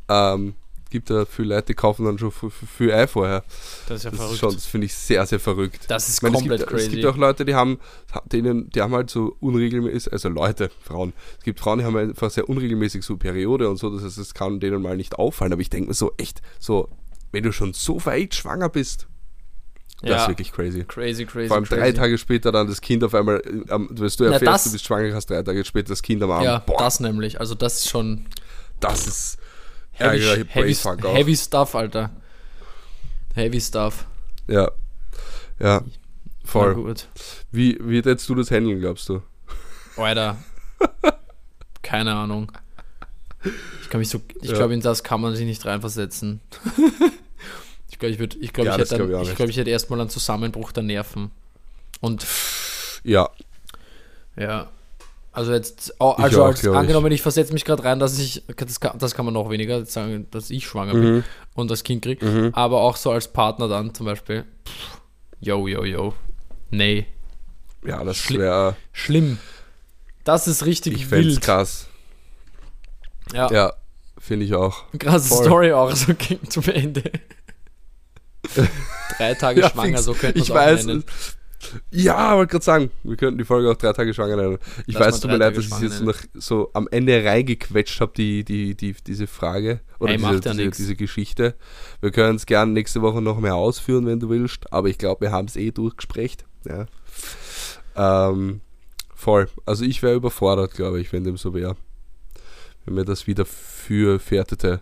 Speaker 2: Ähm, gibt ja viele Leute, die kaufen dann schon viel, Ei vorher.
Speaker 1: Das ist ja
Speaker 2: Das, ist
Speaker 1: verrückt.
Speaker 2: schon, das finde ich sehr, sehr verrückt.
Speaker 1: das ist
Speaker 2: meine,
Speaker 1: komplett
Speaker 2: es gibt,
Speaker 1: crazy.
Speaker 2: Es gibt auch Leute, die haben, denen, die haben halt so unregelmäßig, also Leute, Frauen. Es gibt Frauen, die haben einfach sehr unregelmäßig so Periode und so, das heißt, es kann denen mal nicht auffallen. Aber ich denke mir so, echt, so, wenn du schon so weit schwanger bist, das
Speaker 1: ja,
Speaker 2: ist wirklich crazy.
Speaker 1: crazy, crazy,
Speaker 2: Vor allem
Speaker 1: crazy.
Speaker 2: drei Tage später dann das Kind auf einmal, äh, am- wenn du
Speaker 1: Na,
Speaker 2: erfährst,
Speaker 1: das-
Speaker 2: du bist schwanger, hast drei Tage später das Kind am Arm.
Speaker 1: Ja,
Speaker 2: Boah, das,
Speaker 1: das nämlich. Also das ist schon
Speaker 2: ist
Speaker 1: heavy,
Speaker 2: ja,
Speaker 1: heavy, heavy Stuff, Alter. Heavy Stuff.
Speaker 2: Ja, ja,
Speaker 1: Na
Speaker 2: voll.
Speaker 1: gut.
Speaker 2: Wie, wie hättest du das handeln, glaubst du?
Speaker 1: Alter. Keine Ahnung. Ich kann mich so, ich
Speaker 2: Ja.
Speaker 1: glaube, in das kann man sich nicht reinversetzen. ich glaube, ich, würd, ich, glaub,
Speaker 2: Ja,
Speaker 1: ich, hätte
Speaker 2: glaub ich
Speaker 1: ich, glaub, ich hätte erstmal einen Zusammenbruch der Nerven. Und
Speaker 2: Ja,
Speaker 1: ja, also jetzt, oh,
Speaker 2: Ich
Speaker 1: also
Speaker 2: auch,
Speaker 1: als,
Speaker 2: ich.
Speaker 1: angenommen, ich versetze mich gerade rein, dass ich, das kann, das kann man noch weniger sagen, dass ich schwanger bin
Speaker 2: mhm.
Speaker 1: und das Kind kriege,
Speaker 2: Mhm.
Speaker 1: aber auch so als Partner dann zum Beispiel, pff, yo, yo, yo, nee,
Speaker 2: ja, das
Speaker 1: Schli-
Speaker 2: wäre,
Speaker 1: schlimm. Das ist richtig
Speaker 2: ich
Speaker 1: wild.
Speaker 2: krass.
Speaker 1: Ja,
Speaker 2: Ja, finde ich auch.
Speaker 1: krasse
Speaker 2: voll.
Speaker 1: Story auch, so ging zum Ende. Drei Tage
Speaker 2: Ja,
Speaker 1: schwanger,
Speaker 2: fix.
Speaker 1: so könnte man
Speaker 2: Ich
Speaker 1: es auch
Speaker 2: weiß,
Speaker 1: nennen.
Speaker 2: ja, wollte gerade sagen, wir könnten die Folge auch drei Tage schwanger nennen. Ich
Speaker 1: Lass
Speaker 2: weiß, tut mir leid, dass ich jetzt
Speaker 1: schwanger
Speaker 2: noch so am Ende reingequetscht habe, die, die, die, diese Frage oder
Speaker 1: Ey,
Speaker 2: diese,
Speaker 1: macht ja
Speaker 2: diese, diese Geschichte. Wir können es gerne nächste Woche noch mehr ausführen, wenn du willst, aber ich glaube, wir haben es eh durchgesprochen. Ja. Ähm, voll. Also ich wäre überfordert, glaube ich, wenn dem so wäre. Wenn mir das wieder für fährtete.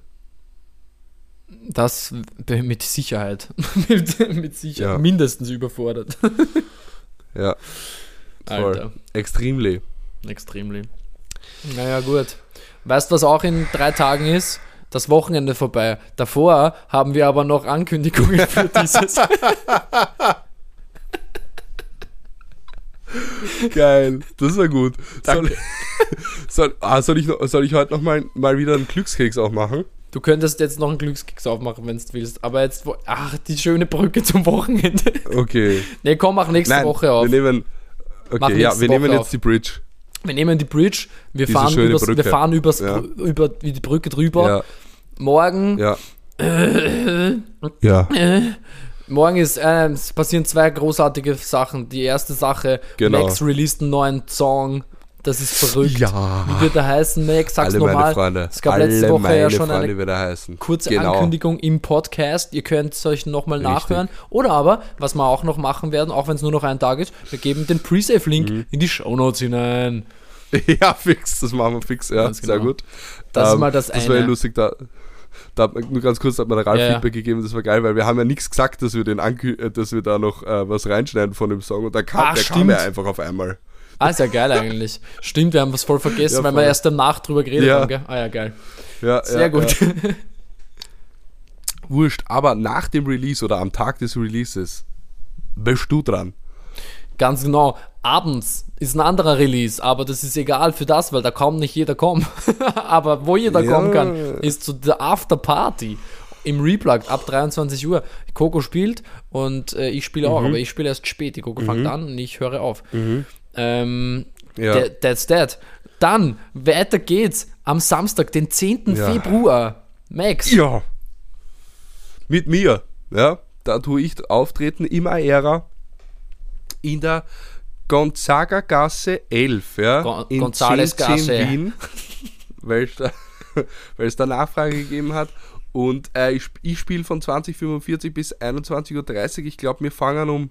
Speaker 1: Das mit Sicherheit. mit, mit Sicherheit.
Speaker 2: Ja.
Speaker 1: Mindestens überfordert.
Speaker 2: Ja.
Speaker 1: Alter.
Speaker 2: Extremely.
Speaker 1: Extremely. Naja, gut. Weißt du, was auch in drei Tagen ist? Das Wochenende vorbei. Davor haben wir aber noch Ankündigungen für dieses.
Speaker 2: Geil, das ist ja gut. Soll, soll, ah, soll, ich, soll ich heute noch mal, mal wieder einen Glückskeks auch machen?
Speaker 1: Du könntest jetzt noch einen Glückskeks aufmachen, wenn du willst. Aber jetzt, ach, die schöne Brücke zum Wochenende.
Speaker 2: Okay.
Speaker 1: Nee, komm, mach nächste
Speaker 2: Nein,
Speaker 1: Woche auf.
Speaker 2: wir nehmen. Okay, ja, wir nehmen jetzt
Speaker 1: auf.
Speaker 2: die Bridge.
Speaker 1: Wir nehmen die Bridge, wir
Speaker 2: Diese
Speaker 1: fahren, übers, wir fahren übers,
Speaker 2: Ja.
Speaker 1: Über die Brücke drüber.
Speaker 2: Ja,
Speaker 1: Morgen,
Speaker 2: ja. ja.
Speaker 1: morgen ist, äh, es passieren zwei großartige Sachen. Die erste Sache,
Speaker 2: Genau.
Speaker 1: Max released einen neuen Song. Das ist verrückt.
Speaker 2: Ja.
Speaker 1: Wie wird er heißen, Max? Sag's
Speaker 2: Alle meine
Speaker 1: nochmal.
Speaker 2: Freunde.
Speaker 1: Es gab
Speaker 2: Alle
Speaker 1: letzte Woche ja schon
Speaker 2: Freunde
Speaker 1: eine kurze
Speaker 2: genau.
Speaker 1: Ankündigung im Podcast. Ihr könnt es euch nochmal nachhören. Oder aber, was wir auch noch machen werden, auch wenn es nur noch ein Tag ist, wir geben den Pre-Save-Link
Speaker 2: Mhm.
Speaker 1: in die Shownotes hinein.
Speaker 2: Ja, fix, das machen wir fix, ja,
Speaker 1: Ganz
Speaker 2: sehr
Speaker 1: genau.
Speaker 2: gut.
Speaker 1: Das ist
Speaker 2: Ähm,
Speaker 1: mal das
Speaker 2: Das war ja
Speaker 1: eine.
Speaker 2: lustig, da, da hat man, nur ganz kurz, hat mir der Ralf
Speaker 1: Ja, ja.
Speaker 2: Feedback gegeben, das war geil, weil wir haben ja nichts gesagt, dass wir den Ankü äh, dass wir da noch äh, was reinschneiden von dem Song und da kam,
Speaker 1: Ah,
Speaker 2: der kam
Speaker 1: stimmt.
Speaker 2: ja einfach auf einmal.
Speaker 1: Ah, ist ja geil eigentlich. Stimmt, wir haben was voll vergessen,
Speaker 2: Ja,
Speaker 1: weil wir erst danach drüber geredet
Speaker 2: Ja.
Speaker 1: haben, gell? Ah ja, geil.
Speaker 2: Ja,
Speaker 1: Sehr gut.
Speaker 2: Wurscht, aber nach dem Release oder am Tag des Releases bist du dran.
Speaker 1: Ganz genau. Abends ist ein anderer Release, aber das ist egal für das, weil da kaum nicht jeder kommen. aber wo jeder kommen kann, ist zu der Afterparty im Replugged ab 23 Uhr. Coco spielt und äh, ich spiele
Speaker 2: Mhm.
Speaker 1: auch, aber ich spiele erst spät. Die Coco fängt an und ich höre auf. Ähm,
Speaker 2: Ja.
Speaker 1: that- that's that. Dann, weiter geht's am Samstag, den 10.
Speaker 2: Ja.
Speaker 1: Februar. Max.
Speaker 2: Ja. Mit mir. Ja, da tue ich auftreten im Aera in der Gonzaga Gasse 11, ja,
Speaker 1: Gon-
Speaker 2: in
Speaker 1: Gonzales
Speaker 2: 10,
Speaker 1: Gasse.
Speaker 2: Wien, weil es da, da Nachfrage gegeben hat. Und äh, ich, ich spiele von 20.45 bis 21.30 Uhr. Ich glaube, wir fangen um,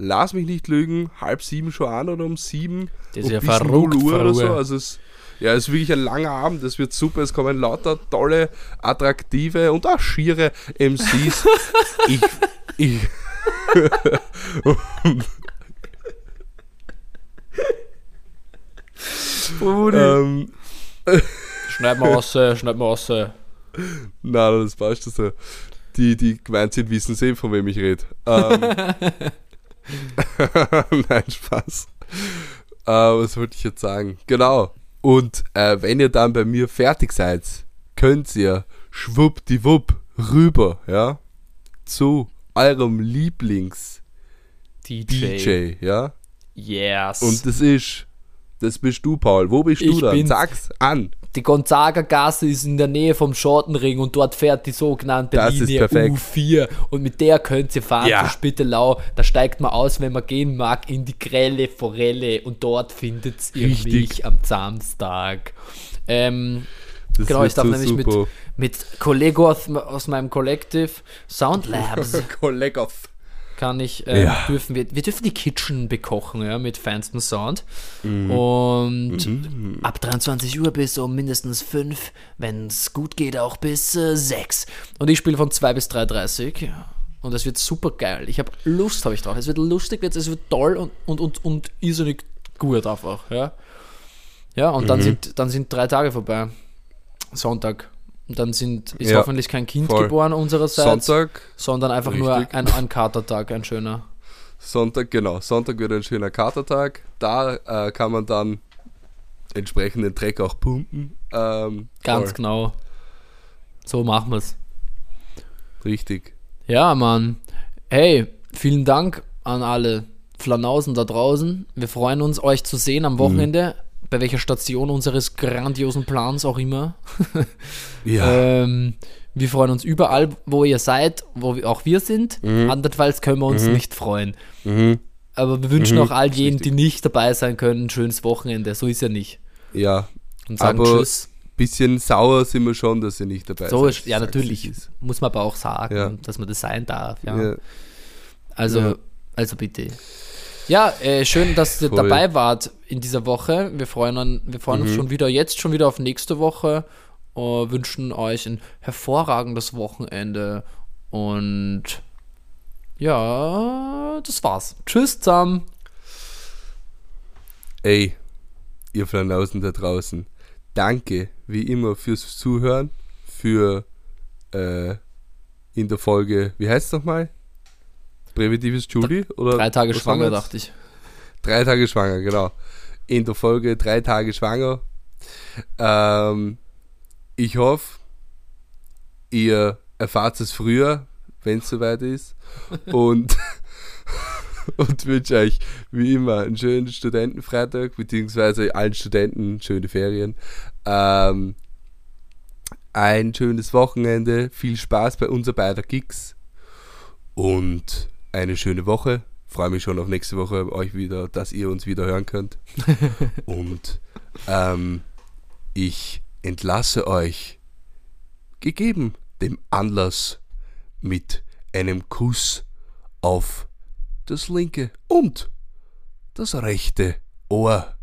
Speaker 2: lass mich nicht lügen, halb sieben schon an oder um sieben.
Speaker 1: Das ist ja verrückt,
Speaker 2: 0 Uhr oder so. Also es, ja, es ist wirklich ein langer Abend. Es wird super. Es kommen lauter tolle, attraktive und auch schiere MCs. ich, ich, ähm,
Speaker 1: Schneid mal raus, schneid mal raus.
Speaker 2: na, das passt so. Die, die gemeint sind, wissen sie, von wem ich rede. Ähm, Nein, Spaß. Äh, was wollte ich jetzt sagen? Genau. Und äh, wenn ihr dann bei mir fertig seid, könnt ihr schwuppdiwupp rüber, ja, zu eurem Lieblings-DJ,
Speaker 1: DJ.
Speaker 2: ja.
Speaker 1: Yes.
Speaker 2: Und das ist, das bist du, Paul. Wo bist du
Speaker 1: Ich
Speaker 2: dann?
Speaker 1: bin's.
Speaker 2: Sag's an.
Speaker 1: Die Gonzaga Gasse ist in der Nähe vom Schottenring und dort fährt die sogenannte
Speaker 2: Das
Speaker 1: Linie
Speaker 2: perfekt.
Speaker 1: U4 und mit der könnt ihr fahren
Speaker 2: Ja.
Speaker 1: zu Spittelau. Da steigt man aus, wenn man gehen mag, in die grelle Forelle und dort findet ihr
Speaker 2: Richtig.
Speaker 1: mich am Samstag. Ähm,
Speaker 2: Das
Speaker 1: genau, ich darf
Speaker 2: so
Speaker 1: nämlich mit,
Speaker 2: super.
Speaker 1: mit Kollegen aus, aus meinem Collective Soundlabs
Speaker 2: Kollegov.
Speaker 1: kann ich, ähm,
Speaker 2: Ja.
Speaker 1: dürfen wir, wir dürfen die Kitchen bekochen, ja, mit feinstem Sound.
Speaker 2: Mhm.
Speaker 1: Und ab 23 Uhr bis um mindestens 5, wenn es gut geht, auch bis äh, 6. Und ich spiele von 2 bis 3.30 ja. Und es wird super geil. Ich habe Lust, habe ich drauf. Es wird lustig, es wird toll und, und, und, und irrsinnig gut einfach, ja. Ja, und dann,
Speaker 2: Mhm.
Speaker 1: sind, dann sind drei Tage vorbei. Sonntag. Dann sind, ist
Speaker 2: Ja,
Speaker 1: hoffentlich kein Kind
Speaker 2: voll.
Speaker 1: geboren unsererseits,
Speaker 2: Sonntag,
Speaker 1: sondern einfach nur
Speaker 2: Richtig.
Speaker 1: ein, ein Katertag, ein schöner.
Speaker 2: Sonntag, genau. Sonntag wird ein schöner Katertag. Da äh, kann man dann entsprechenden Dreck auch pumpen. Ähm,
Speaker 1: Ganz
Speaker 2: voll.
Speaker 1: genau. So machen wir's.
Speaker 2: Richtig.
Speaker 1: Ja, Mann. Hey, vielen Dank an alle Flanausen da draußen. Wir freuen uns, euch zu sehen am Wochenende, bei welcher Station unseres grandiosen Plans auch immer.
Speaker 2: Ja.
Speaker 1: Ähm, wir freuen uns überall, wo ihr seid, wo wir, auch wir sind. Andernfalls können wir uns nicht freuen.
Speaker 2: Mhm.
Speaker 1: Aber wir wünschen
Speaker 2: Mhm,
Speaker 1: auch all jenen, die nicht dabei sein können, ein schönes Wochenende. So ist ja nicht.
Speaker 2: Ja.
Speaker 1: Und sagen
Speaker 2: Aber
Speaker 1: Tschüss.
Speaker 2: Bisschen sauer sind wir schon, dass ihr nicht dabei
Speaker 1: So
Speaker 2: seid.
Speaker 1: ist, ja, natürlich. Muss man aber auch sagen,
Speaker 2: Ja.
Speaker 1: dass man das sein darf. Ja.
Speaker 2: Ja.
Speaker 1: Also, also bitte. Ja, äh, schön, dass ihr
Speaker 2: Voll.
Speaker 1: dabei wart in dieser Woche. Wir freuen, an, wir freuen
Speaker 2: Mhm.
Speaker 1: uns schon wieder, jetzt schon wieder auf nächste Woche. Äh, wünschen euch ein hervorragendes Wochenende. Und ja, das war's. Tschüss zusammen.
Speaker 2: Ey, ihr Flanausen da draußen. Danke, wie immer, fürs Zuhören. Für äh, in der Folge, wie heißt es nochmal? Präventives Julie? Oder
Speaker 1: Drei Tage schwanger, dachte ich.
Speaker 2: Drei Tage schwanger, genau. In der Folge drei Tage schwanger. Ähm, ich hoffe, ihr erfahrt es früher, wenn es soweit ist. Und, und wünsche euch wie immer einen schönen Studentenfreitag, beziehungsweise allen Studenten schöne Ferien. Ähm, ein schönes Wochenende, viel Spaß bei unser beider Gigs und eine schöne Woche. Freue mich schon auf nächste Woche euch wieder, dass ihr uns wieder hören könnt. und ähm, ich entlasse euch, gegeben dem Anlass, mit einem Kuss auf das linke und das rechte Ohr.